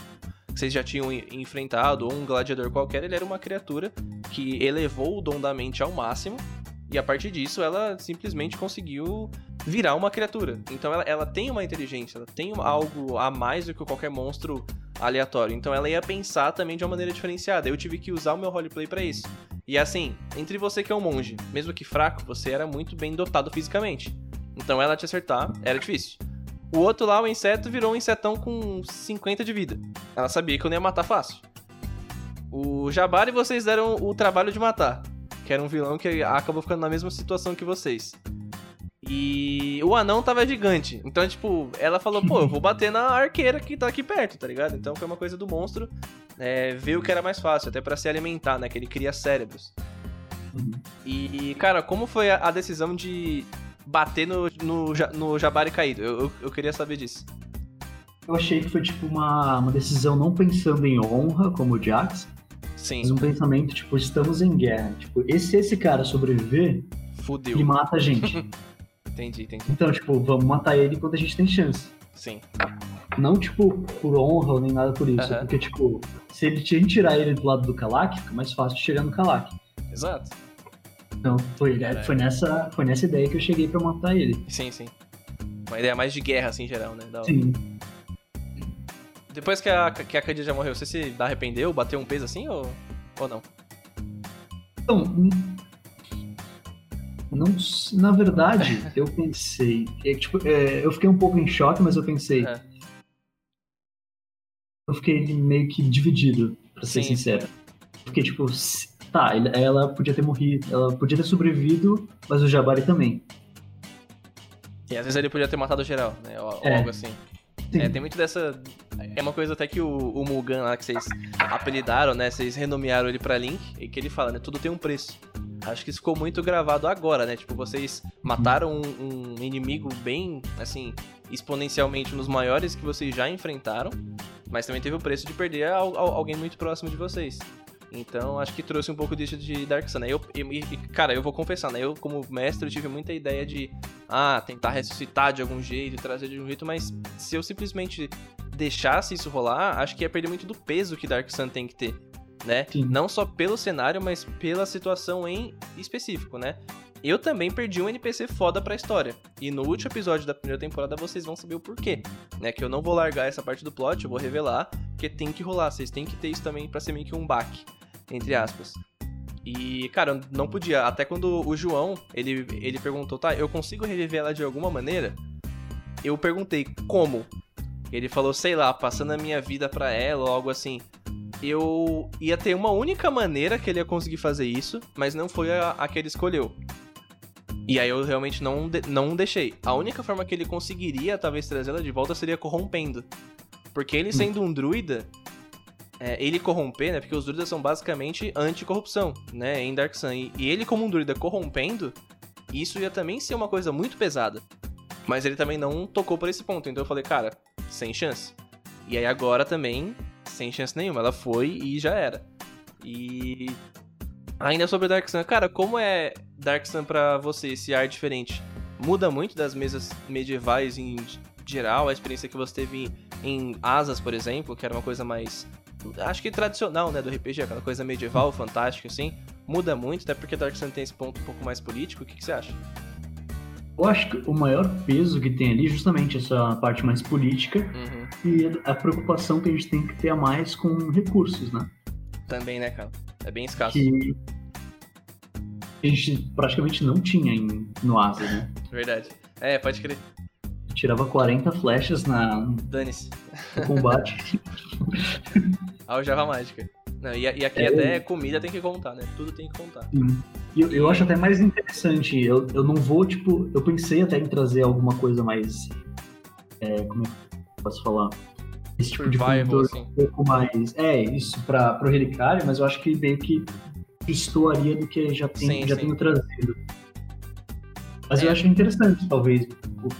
vocês já tinham enfrentado, ou um gladiador qualquer, ele era uma criatura que elevou o dom da mente ao máximo. E a partir disso, ela simplesmente conseguiu virar uma criatura. Então ela, ela tem uma inteligência, ela tem algo a mais do que qualquer monstro aleatório. Então ela ia pensar também de uma maneira diferenciada. Eu tive que usar o meu roleplay para isso. E assim, entre você que é um monge, mesmo que fraco, você era muito bem dotado fisicamente. Então ela te acertar era difícil. O outro lá, o inseto, virou um insetão com 50 de vida. Ela sabia que eu não ia matar fácil. O Jabari vocês deram o trabalho de matar. Que era um vilão que acabou ficando na mesma situação que vocês. E o anão tava gigante. Então, tipo, ela falou, pô, eu vou bater na arqueira que tá aqui perto, tá ligado? Então foi uma coisa do monstro é, ver o que era mais fácil, até para se alimentar, né? Que ele cria cérebros. Uhum. E, cara, como foi a, a decisão de bater no, no, no Jabari caído. Eu, eu, eu, queria saber disso. Eu achei que foi tipo uma, uma decisão não pensando em honra, como o Jax. Sim. Mas um pensamento, tipo, estamos em guerra. Tipo, e se esse cara sobreviver, Fudeu. ele mata a gente. entendi, entendi. Então, tipo, vamos matar ele enquanto a gente tem chance. Sim. Não, tipo, por honra nem nada por isso. Porque, tipo, se ele tirar ele do lado do Kalak, fica mais fácil de chegar no Kalak. Exato. Então, foi, foi, nessa, foi nessa ideia que eu cheguei pra matar ele. Sim, sim. Uma ideia mais de guerra, assim, em geral, né? Da sim. Depois que a, que a Candia já morreu, você se arrependeu? Bateu um peso assim ou, ou não? Então, não, na verdade, eu pensei. É, tipo, é, eu fiquei um pouco em choque, mas eu pensei. É. Eu fiquei meio que dividido, pra ser sim, sincero. Porque, tipo, tá, ela podia ter morrido, ela podia ter sobrevivido, mas o Jabari também. E às vezes ele podia ter matado geral, né? Ou, é. algo assim. É, tem muito dessa. É uma coisa até que o, o Mugan lá que vocês apelidaram, né? Vocês renomearam ele pra Link, e que ele fala, né? Tudo tem um preço. Acho que isso ficou muito gravado agora, né? Tipo, vocês mataram um, um inimigo bem, assim, exponencialmente nos maiores que vocês já enfrentaram, mas também teve o preço de perder alguém muito próximo de vocês. Então, acho que trouxe um pouco disso de Dark Sun. Né? Eu, eu, cara, eu vou confessar, né? Eu, como mestre, eu tive muita ideia de, ah, tentar ressuscitar de algum jeito, trazer de um jeito, mas se eu simplesmente deixasse isso rolar, acho que ia perder muito do peso que Dark Sun tem que ter, né? Não só pelo cenário, mas pela situação em específico, né? Eu também perdi um NPC foda pra história. E no último episódio da primeira temporada vocês vão saber o porquê. Né? Que eu não vou largar essa parte do plot, eu vou revelar, porque tem que rolar. Vocês têm que ter isso também pra ser meio que um baque entre aspas. E, cara, não podia. Até quando o João, ele, ele perguntou, tá, eu consigo reviver ela de alguma maneira? Eu perguntei, como? ele falou, sei lá, passando a minha vida pra ela ou algo assim. Eu ia ter uma única maneira que ele ia conseguir fazer isso, mas não foi a, a que ele escolheu. E aí eu realmente não, de, não deixei. A única forma que ele conseguiria, talvez, trazer ela de volta seria corrompendo. Porque ele sendo um druida, é, ele corromper, né? Porque os druidas são basicamente anticorrupção, né? Em Dark Sun. E, e ele, como um druida corrompendo, isso ia também ser uma coisa muito pesada. Mas ele também não tocou por esse ponto. Então eu falei, cara, sem chance. E aí agora também, sem chance nenhuma. Ela foi e já era. E. Ainda sobre Dark Sun, cara, como é Dark Sun pra você, esse ar diferente? Muda muito das mesas medievais em geral, a experiência que você teve em, em Asas, por exemplo, que era uma coisa mais acho que tradicional, né, do RPG, aquela coisa medieval, fantástica, assim, muda muito, até porque Dark Sun tem esse ponto um pouco mais político. O que, que você acha? Eu acho que o maior peso que tem ali é justamente essa parte mais política uhum. e a preocupação que a gente tem que ter a mais com recursos, né? Também, né, cara? É bem escasso. Que a gente praticamente não tinha em, no Asa, né? Verdade. É, pode crer. Tirava 40 flechas na. Dane-se. No combate. Aljava mágica. Não, e, e, aqui é, até comida tem que contar, né? Tudo tem que contar. Sim. E eu, eu acho até mais interessante. Eu, eu não vou, tipo. Eu pensei até em trazer alguma coisa mais. É, como é que posso falar? Esse tipo Survival, de assim. um pouco mais. É, isso, para pro Relicário, mas eu acho que meio que destoaria do que já, tem, sim, já sim. tenho trazido. Mas é. eu acho interessante, talvez,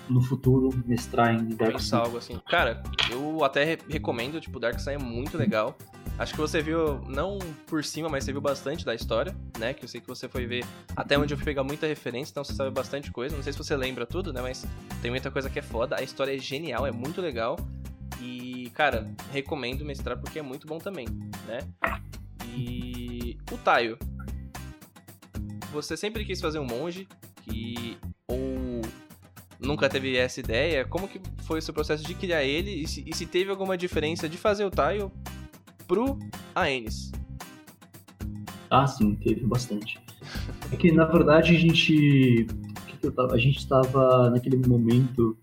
no futuro, mestrar em Dark Souls. algo assim. Cara, eu até recomendo, tipo, Dark Souls é muito legal. Acho que você viu, não por cima, mas você viu bastante da história, né? Que eu sei que você foi ver até onde eu fui pegar muita referência, então você sabe bastante coisa. Não sei se você lembra tudo, né? Mas tem muita coisa que é foda. A história é genial, é muito legal. E, cara, recomendo mestrar porque é muito bom também, né? E o Taio. Você sempre quis fazer um monge, que ou nunca teve essa ideia? Como que foi o seu processo de criar ele e se, e se teve alguma diferença de fazer o Taio pro Aenis? Ah, sim, teve bastante. É que na verdade a gente a gente estava naquele momento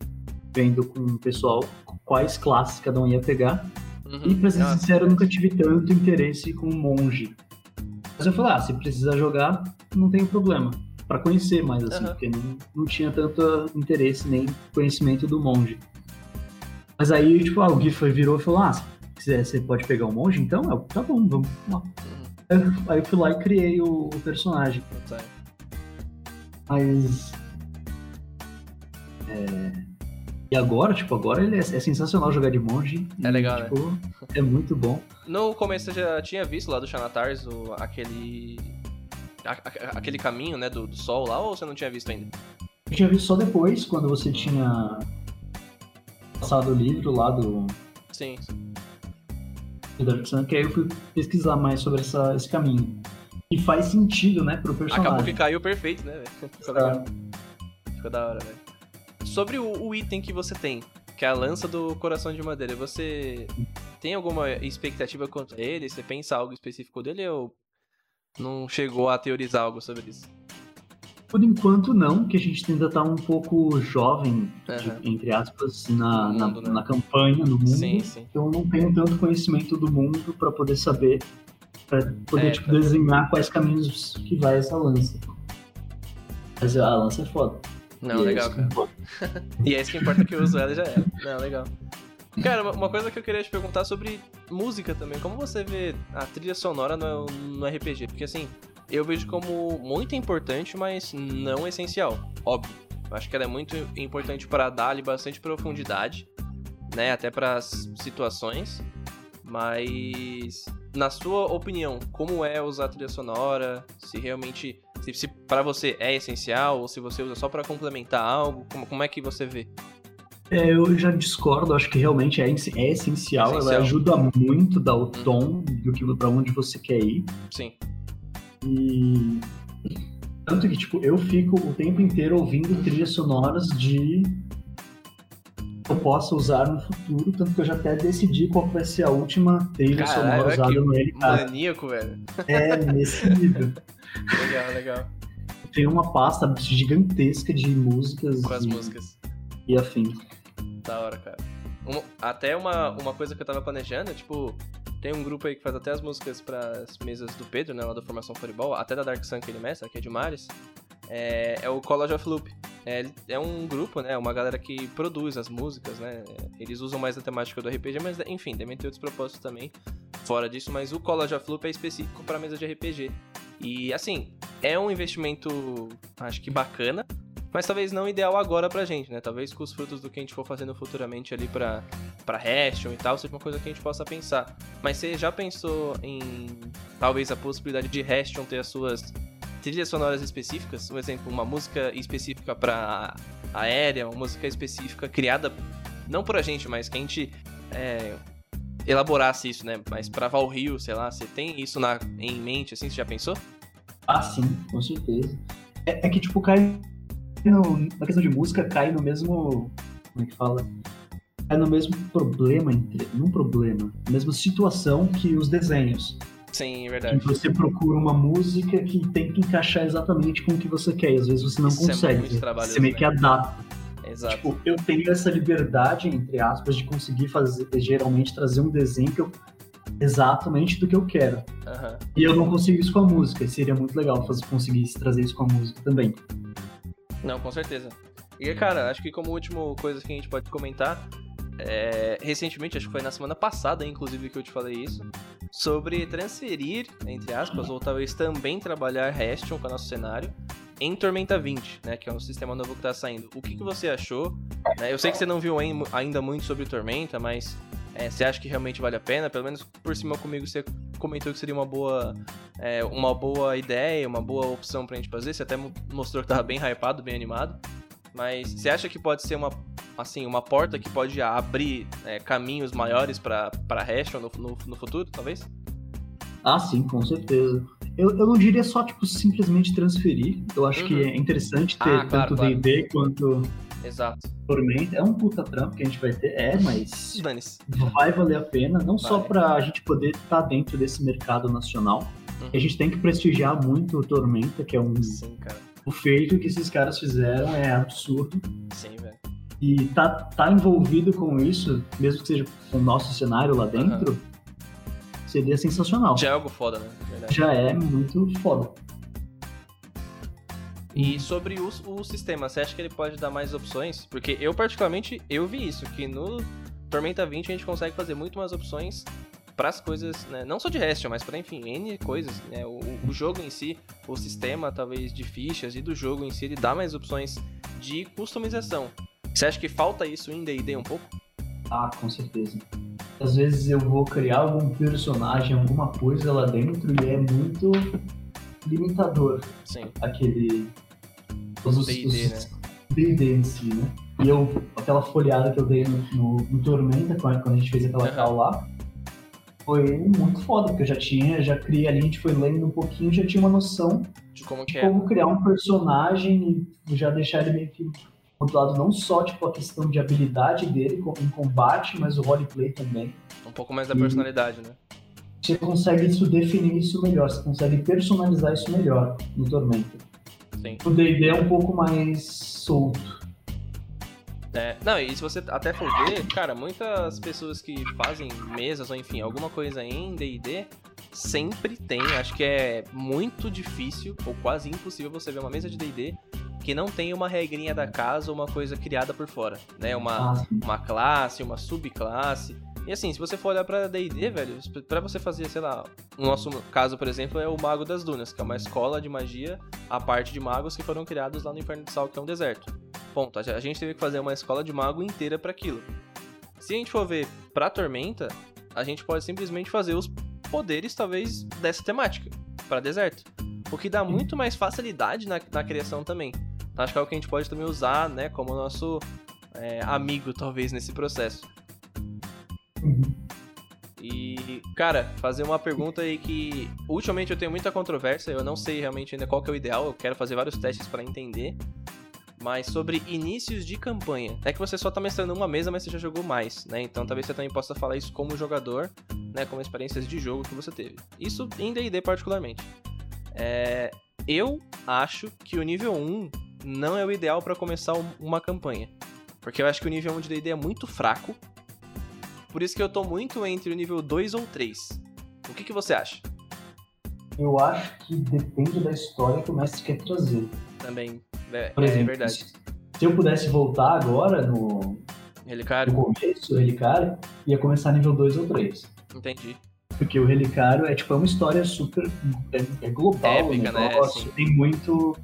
vendo com o pessoal quais classes cada um ia pegar. Uhum. E pra ser sincero, eu nunca tive tanto interesse com o monge. Mas eu falei, ah, se precisar jogar, não tem problema para conhecer mais, assim, uhum. porque não, não tinha tanto interesse nem conhecimento do monge. Mas aí, tipo, ah, o Gui foi, virou e falou, ah, se quiser, você pode pegar o monge, então? Eu, tá bom, vamos lá. Uhum. Aí eu fui lá e criei o, o personagem. Mas... É... E agora, tipo, agora ele é, é sensacional jogar de monge. É e, legal, tipo, né? É muito bom. No começo eu já tinha visto lá do Xanatars o, aquele aquele caminho, né, do, do, sol lá, ou você não tinha visto ainda? Eu tinha visto só depois, quando você tinha passado o livro lá do... Sim. Do Dark Sun, que aí eu fui pesquisar mais sobre essa, esse caminho. E faz sentido, né, pro personagem. Acabou que caiu perfeito, né, Ficou legal. Ficou da hora, velho. Sobre o, o item que você tem, que é a lança do coração de madeira, você tem alguma expectativa quanto a ele? Você pensa algo específico dele ou não chegou a teorizar algo sobre isso? Por enquanto não, que a gente ainda tá um pouco jovem, uhum. de, entre aspas, na, mundo, na, né? na, campanha, no mundo. Sim, sim. Então eu não tenho tanto conhecimento do mundo para poder saber, para poder é, tipo, tá. desenhar quais caminhos que vai essa lança. Mas a lança é foda. Não, e é legal, é cara. e é isso que importa que eu uso ela e já era. Não, legal. Cara, uma coisa que eu queria te perguntar sobre música também. Como você vê a trilha sonora no, no RPG? Porque assim, eu vejo como muito importante, mas não essencial. Óbvio. Eu acho que ela é muito importante para dar-lhe bastante profundidade, né? Até para as situações. Mas, na sua opinião, como é usar a trilha sonora? Se realmente. Se, se para você é essencial ou se você usa só para complementar algo? Como, como é que você vê? É, eu já discordo, acho que realmente é, é essencial, essencial. ela ajuda muito dar o tom do que para onde você quer ir. Sim. E tanto que tipo, eu fico o tempo inteiro ouvindo trilhas sonoras de eu possa usar no futuro, tanto que eu já até decidi qual vai ser a última trilha Caralho, sonora usada no LK. Maníaco, velho. É, nesse nível. legal, legal. Tem uma pasta gigantesca de músicas. Com as e, músicas. E afins. Da hora, cara. Um, até uma, uma coisa que eu tava planejando, tipo, tem um grupo aí que faz até as músicas para as mesas do Pedro, né, lá da Formação Floribol, até da Dark Sun que ele mestra, que é de Mares, é, é o College of Loop. É, é, um grupo, né, uma galera que produz as músicas, né, eles usam mais a temática do RPG, mas enfim, devem ter outros propósitos também fora disso, mas o College of Loop é específico para mesa de RPG. E assim, é um investimento, acho que bacana, mas talvez não ideal agora pra gente, né? Talvez com os frutos do que a gente for fazendo futuramente ali pra, pra Restion e tal, seja uma coisa que a gente possa pensar. Mas você já pensou em talvez a possibilidade de Restion ter as suas trilhas sonoras específicas? Por exemplo, uma música específica pra aérea, uma música específica criada não por a gente, mas que a gente é, elaborasse isso, né? Mas pra Valrio, sei lá, você tem isso na, em mente, assim, você já pensou? Ah, sim, com certeza. É, é que, tipo, cai no, na questão de música, cai no mesmo. Como é que fala? Cai no mesmo problema, entre, não problema, na mesma situação que os desenhos. Sim, é verdade. Que você procura uma música que tem que encaixar exatamente com o que você quer, e às vezes você não Isso é consegue. É você meio que adapta. Exato. Tipo, eu tenho essa liberdade, entre aspas, de conseguir fazer, geralmente trazer um desenho que eu exatamente do que eu quero. Uhum. E eu não consigo isso com a música. Seria muito legal fazer, conseguir trazer isso com a música também. Não, com certeza. E, cara, acho que como última coisa que a gente pode comentar, é, recentemente, acho que foi na semana passada, inclusive, que eu te falei isso, sobre transferir, entre aspas, ou talvez também trabalhar Restion com o nosso cenário em Tormenta 20, né, que é um sistema novo que está saindo. O que, que você achou? Né, eu sei que você não viu ainda muito sobre Tormenta, mas é, você acha que realmente vale a pena? Pelo menos por cima comigo você comentou que seria uma boa, é, uma boa ideia, uma boa opção pra gente fazer. Você até mostrou que tava bem hypado, bem animado. Mas você acha que pode ser uma, assim, uma porta que pode abrir é, caminhos maiores para Restion no, no, no, futuro, talvez? Ah, sim, com certeza. Eu, eu não diria só, tipo, simplesmente transferir. Eu acho uhum. que é interessante ter ah, tanto D&D claro. quanto Exato. Tormenta. É um puta trampo que a gente vai ter, é, mas vai valer a pena, não vai. só pra gente poder estar tá dentro desse mercado nacional. Uhum. A gente tem que prestigiar muito o Tormenta, que é um. Sim, cara. O feito que esses caras fizeram é absurdo. Sim, velho. E tá, tá envolvido com isso, mesmo que seja com o nosso cenário lá dentro, uhum. Seria sensacional. Já é algo foda, né? Verdade. Já é muito foda. E sobre o, o sistema, você acha que ele pode dar mais opções? Porque eu, particularmente, eu vi isso, que no Tormenta 20 a gente consegue fazer muito mais opções para as coisas, né? não só de Restion, mas para enfim, N coisas, né? O, o, jogo em si, o sistema talvez de fichas e do jogo em si, ele dá mais opções de customização. Você acha que falta isso em D&D um pouco? Ah, com certeza. Às vezes eu vou criar algum personagem, alguma coisa lá dentro e é muito limitador. Sim. Aquele os D&D, né? D&D em si, né? E eu, aquela folhada que eu dei no, no, no Tormenta, quando a gente fez aquela uhum. call lá, foi muito foda, porque eu já tinha, já criei ali, a gente foi lendo um pouquinho, já tinha uma noção de como, de é. como criar um personagem e já deixar ele meio que controlado não só tipo, a questão de habilidade dele em combate, mas o roleplay também. Um pouco mais da personalidade, e né? Você consegue isso, definir isso melhor, você consegue personalizar isso melhor no Tormenta. Sim. O D&D é um pouco mais solto. É, não, e se você até for ver, cara, muitas pessoas que fazem mesas ou enfim, alguma coisa em D&D, sempre tem, acho que é muito difícil ou quase impossível você ver uma mesa de D&D que não tem uma regrinha da casa ou uma coisa criada por fora, né? Uma, ah, uma classe, uma subclasse. E assim, se você for olhar pra D&D, velho, pra você fazer, sei lá, o nosso caso, por exemplo, é o Mago das Dunas, que é uma escola de magia, a parte de magos que foram criados lá no Inferno de Sal, que é um deserto. Ponto. A gente teve que fazer uma escola de mago inteira para aquilo. Se a gente for ver pra Tormenta, a gente pode simplesmente fazer os poderes, talvez, dessa temática, para deserto. O que dá muito mais facilidade na, na criação também. Então, acho que é o que a gente pode também usar, né, como nosso é, amigo, talvez, nesse processo. E, cara, fazer uma pergunta aí que ultimamente eu tenho muita controvérsia, eu não sei realmente ainda qual que é o ideal, eu quero fazer vários testes para entender. Mas sobre inícios de campanha. É que você só tá mestrando uma mesa, mas você já jogou mais, né? Então talvez você também possa falar isso como jogador, né? Como experiências de jogo que você teve. Isso em D&D particularmente. É... Eu acho que o nível 1 não é o ideal para começar uma campanha. Porque eu acho que o nível 1 de D&D é muito fraco Por isso que eu tô muito entre o nível 2 ou 3. O que, que você acha? Eu acho que depende da história que o mestre quer trazer. Também, é, Por exemplo, é verdade. Se eu pudesse voltar agora no, Relicário? no começo, o Relicário, ia começar nível 2 ou 3. Entendi. Porque o Relicário é tipo é uma história super. É, é global Épica, o né? negócio. Sim. Tem muito,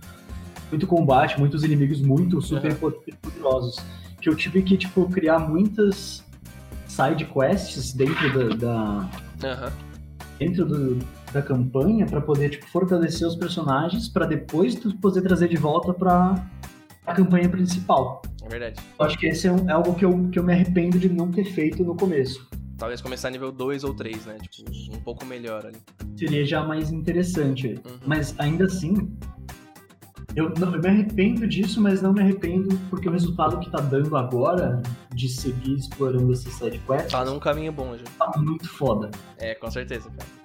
muito combate, muitos inimigos muito super Aham. poderosos. Que eu tive que, tipo, criar muitas side quests dentro da, da- Aham. dentro do- da campanha para poder tipo, fortalecer os personagens para depois tu poder trazer de volta para a campanha principal. É verdade. Eu acho que esse é, um- é algo que eu, que eu me arrependo de não ter feito no começo. Talvez começar nível 2 ou 3, né? Tipo, um pouco melhor ali. Seria já mais interessante. Uhum. Mas ainda assim, eu, não, eu me arrependo disso, mas não me arrependo porque o resultado que tá dando agora de seguir explorando esses side quests Tá num caminho bom já. tá muito foda. É, com certeza, cara.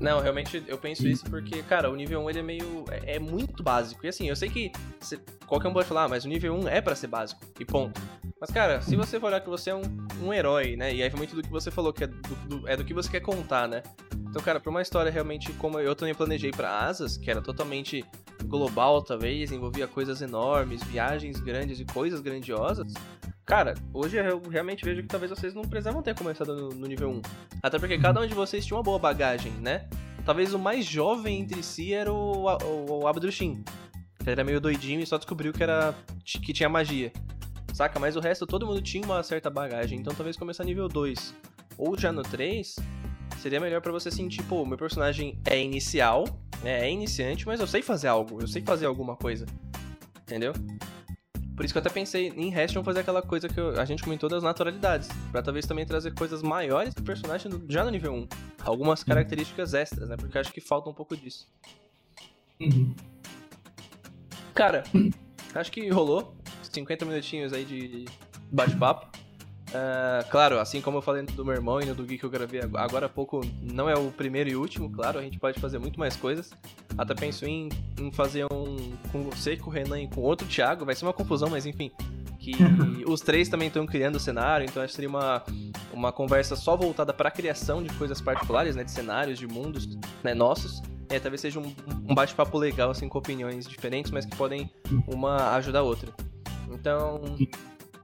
Não, realmente eu penso isso porque, cara, o nível 1 ele é meio. É, é muito básico. E assim, eu sei que cê- qualquer um pode falar, "Ah, mas o nível 1 é pra ser básico. E ponto. Mas, cara, se você for olhar que você é um, um herói, né? E aí vai muito do que você falou, que é do, do- é do que você quer contar, né? Então, cara, pra uma história realmente como eu também planejei pra Asas, que era totalmente global, talvez, envolvia coisas enormes, viagens grandes e coisas grandiosas. Cara, hoje eu realmente vejo que talvez vocês não precisavam ter começado no, no nível 1. Até porque cada um de vocês tinha uma boa bagagem, né? Talvez o mais jovem entre si era o, o, o Abdushin. Que era meio doidinho e só descobriu que era que tinha magia. Saca? Mas o resto todo mundo tinha uma certa bagagem. Então talvez começar nível 2 ou já no 3 seria melhor pra você sentir, pô, meu personagem é inicial, né? É iniciante, mas eu sei fazer algo, eu sei fazer alguma coisa. Entendeu? Por isso que eu até pensei em Restion fazer aquela coisa que eu- a gente comentou das naturalidades. Pra talvez também trazer coisas maiores do personagem já no nível 1. Algumas características extras, né? Porque eu acho que falta um pouco disso. Uhum. Cara, acho que rolou 50 minutinhos aí de bate-papo. Ah, claro, assim como eu falei do meu irmão e no do Gui que eu gravei ag- agora há pouco, não é o primeiro e último, claro, a gente pode fazer muito mais coisas. Até penso em, em fazer um com você, com o Renan e com outro Thiago, vai ser uma confusão, mas enfim. Que os três também estão criando o cenário, então acho que seria uma, uma conversa só voltada para a criação de coisas particulares, né? De cenários, de mundos né, nossos. É, talvez seja um, um bate-papo legal, assim, com opiniões diferentes, mas que podem uma ajudar a outra. Então,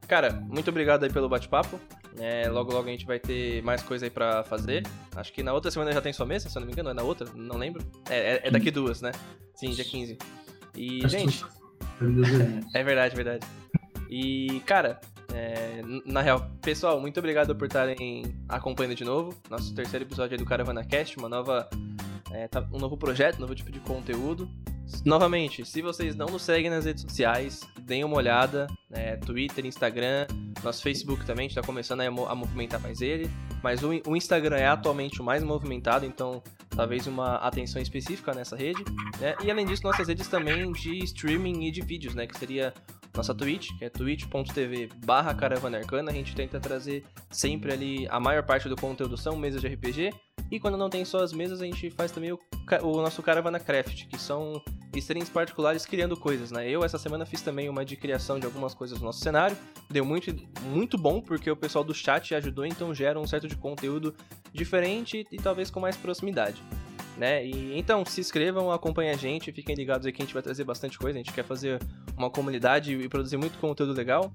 cara, muito obrigado aí pelo bate-papo. É, logo, logo a gente vai ter mais coisa aí pra fazer. Acho que na outra semana já tem sua mesa, se eu não me engano, é na outra? Não lembro. É, é- é daqui duas, né? Sim, dia 15. E, Acho gente, é verdade, é verdade. E, cara, é, na real, pessoal, muito obrigado por estarem acompanhando de novo. Nosso terceiro episódio aí do Caravana Cast, uma nova. é, tá- um novo projeto, um novo tipo de conteúdo. Novamente, se vocês não nos seguem nas redes sociais, deem uma olhada. né, Twitter, Instagram, nosso Facebook também, a gente tá começando a, mo- a movimentar mais ele. Mas o, Instagram é atualmente o mais movimentado, então talvez uma atenção específica nessa rede. né? E além disso, nossas redes também de streaming e de vídeos, né? Que seria nossa Twitch, que é twitch.tv barra Caravana Arcana. A gente tenta trazer sempre ali a maior parte do conteúdo são mesas de RPG. E quando não tem só as mesas, a gente faz também o, o nosso Caravana Craft, que são streams particulares criando coisas, né? Eu essa semana fiz também uma de criação de algumas coisas no nosso cenário. Deu muito, muito bom, porque o pessoal do chat ajudou, então gera um certo de conteúdo diferente e talvez com mais proximidade. Né? E, então, se inscrevam, acompanhem a gente, fiquem ligados aí que a gente vai trazer bastante coisa. A gente quer fazer uma comunidade e produzir muito conteúdo legal.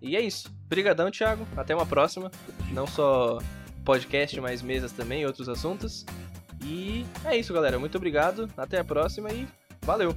E é isso. Obrigadão, Thiago. Até uma próxima. Não só podcast, mas mesas também outros assuntos. E é isso, galera. Muito obrigado. Até a próxima e valeu!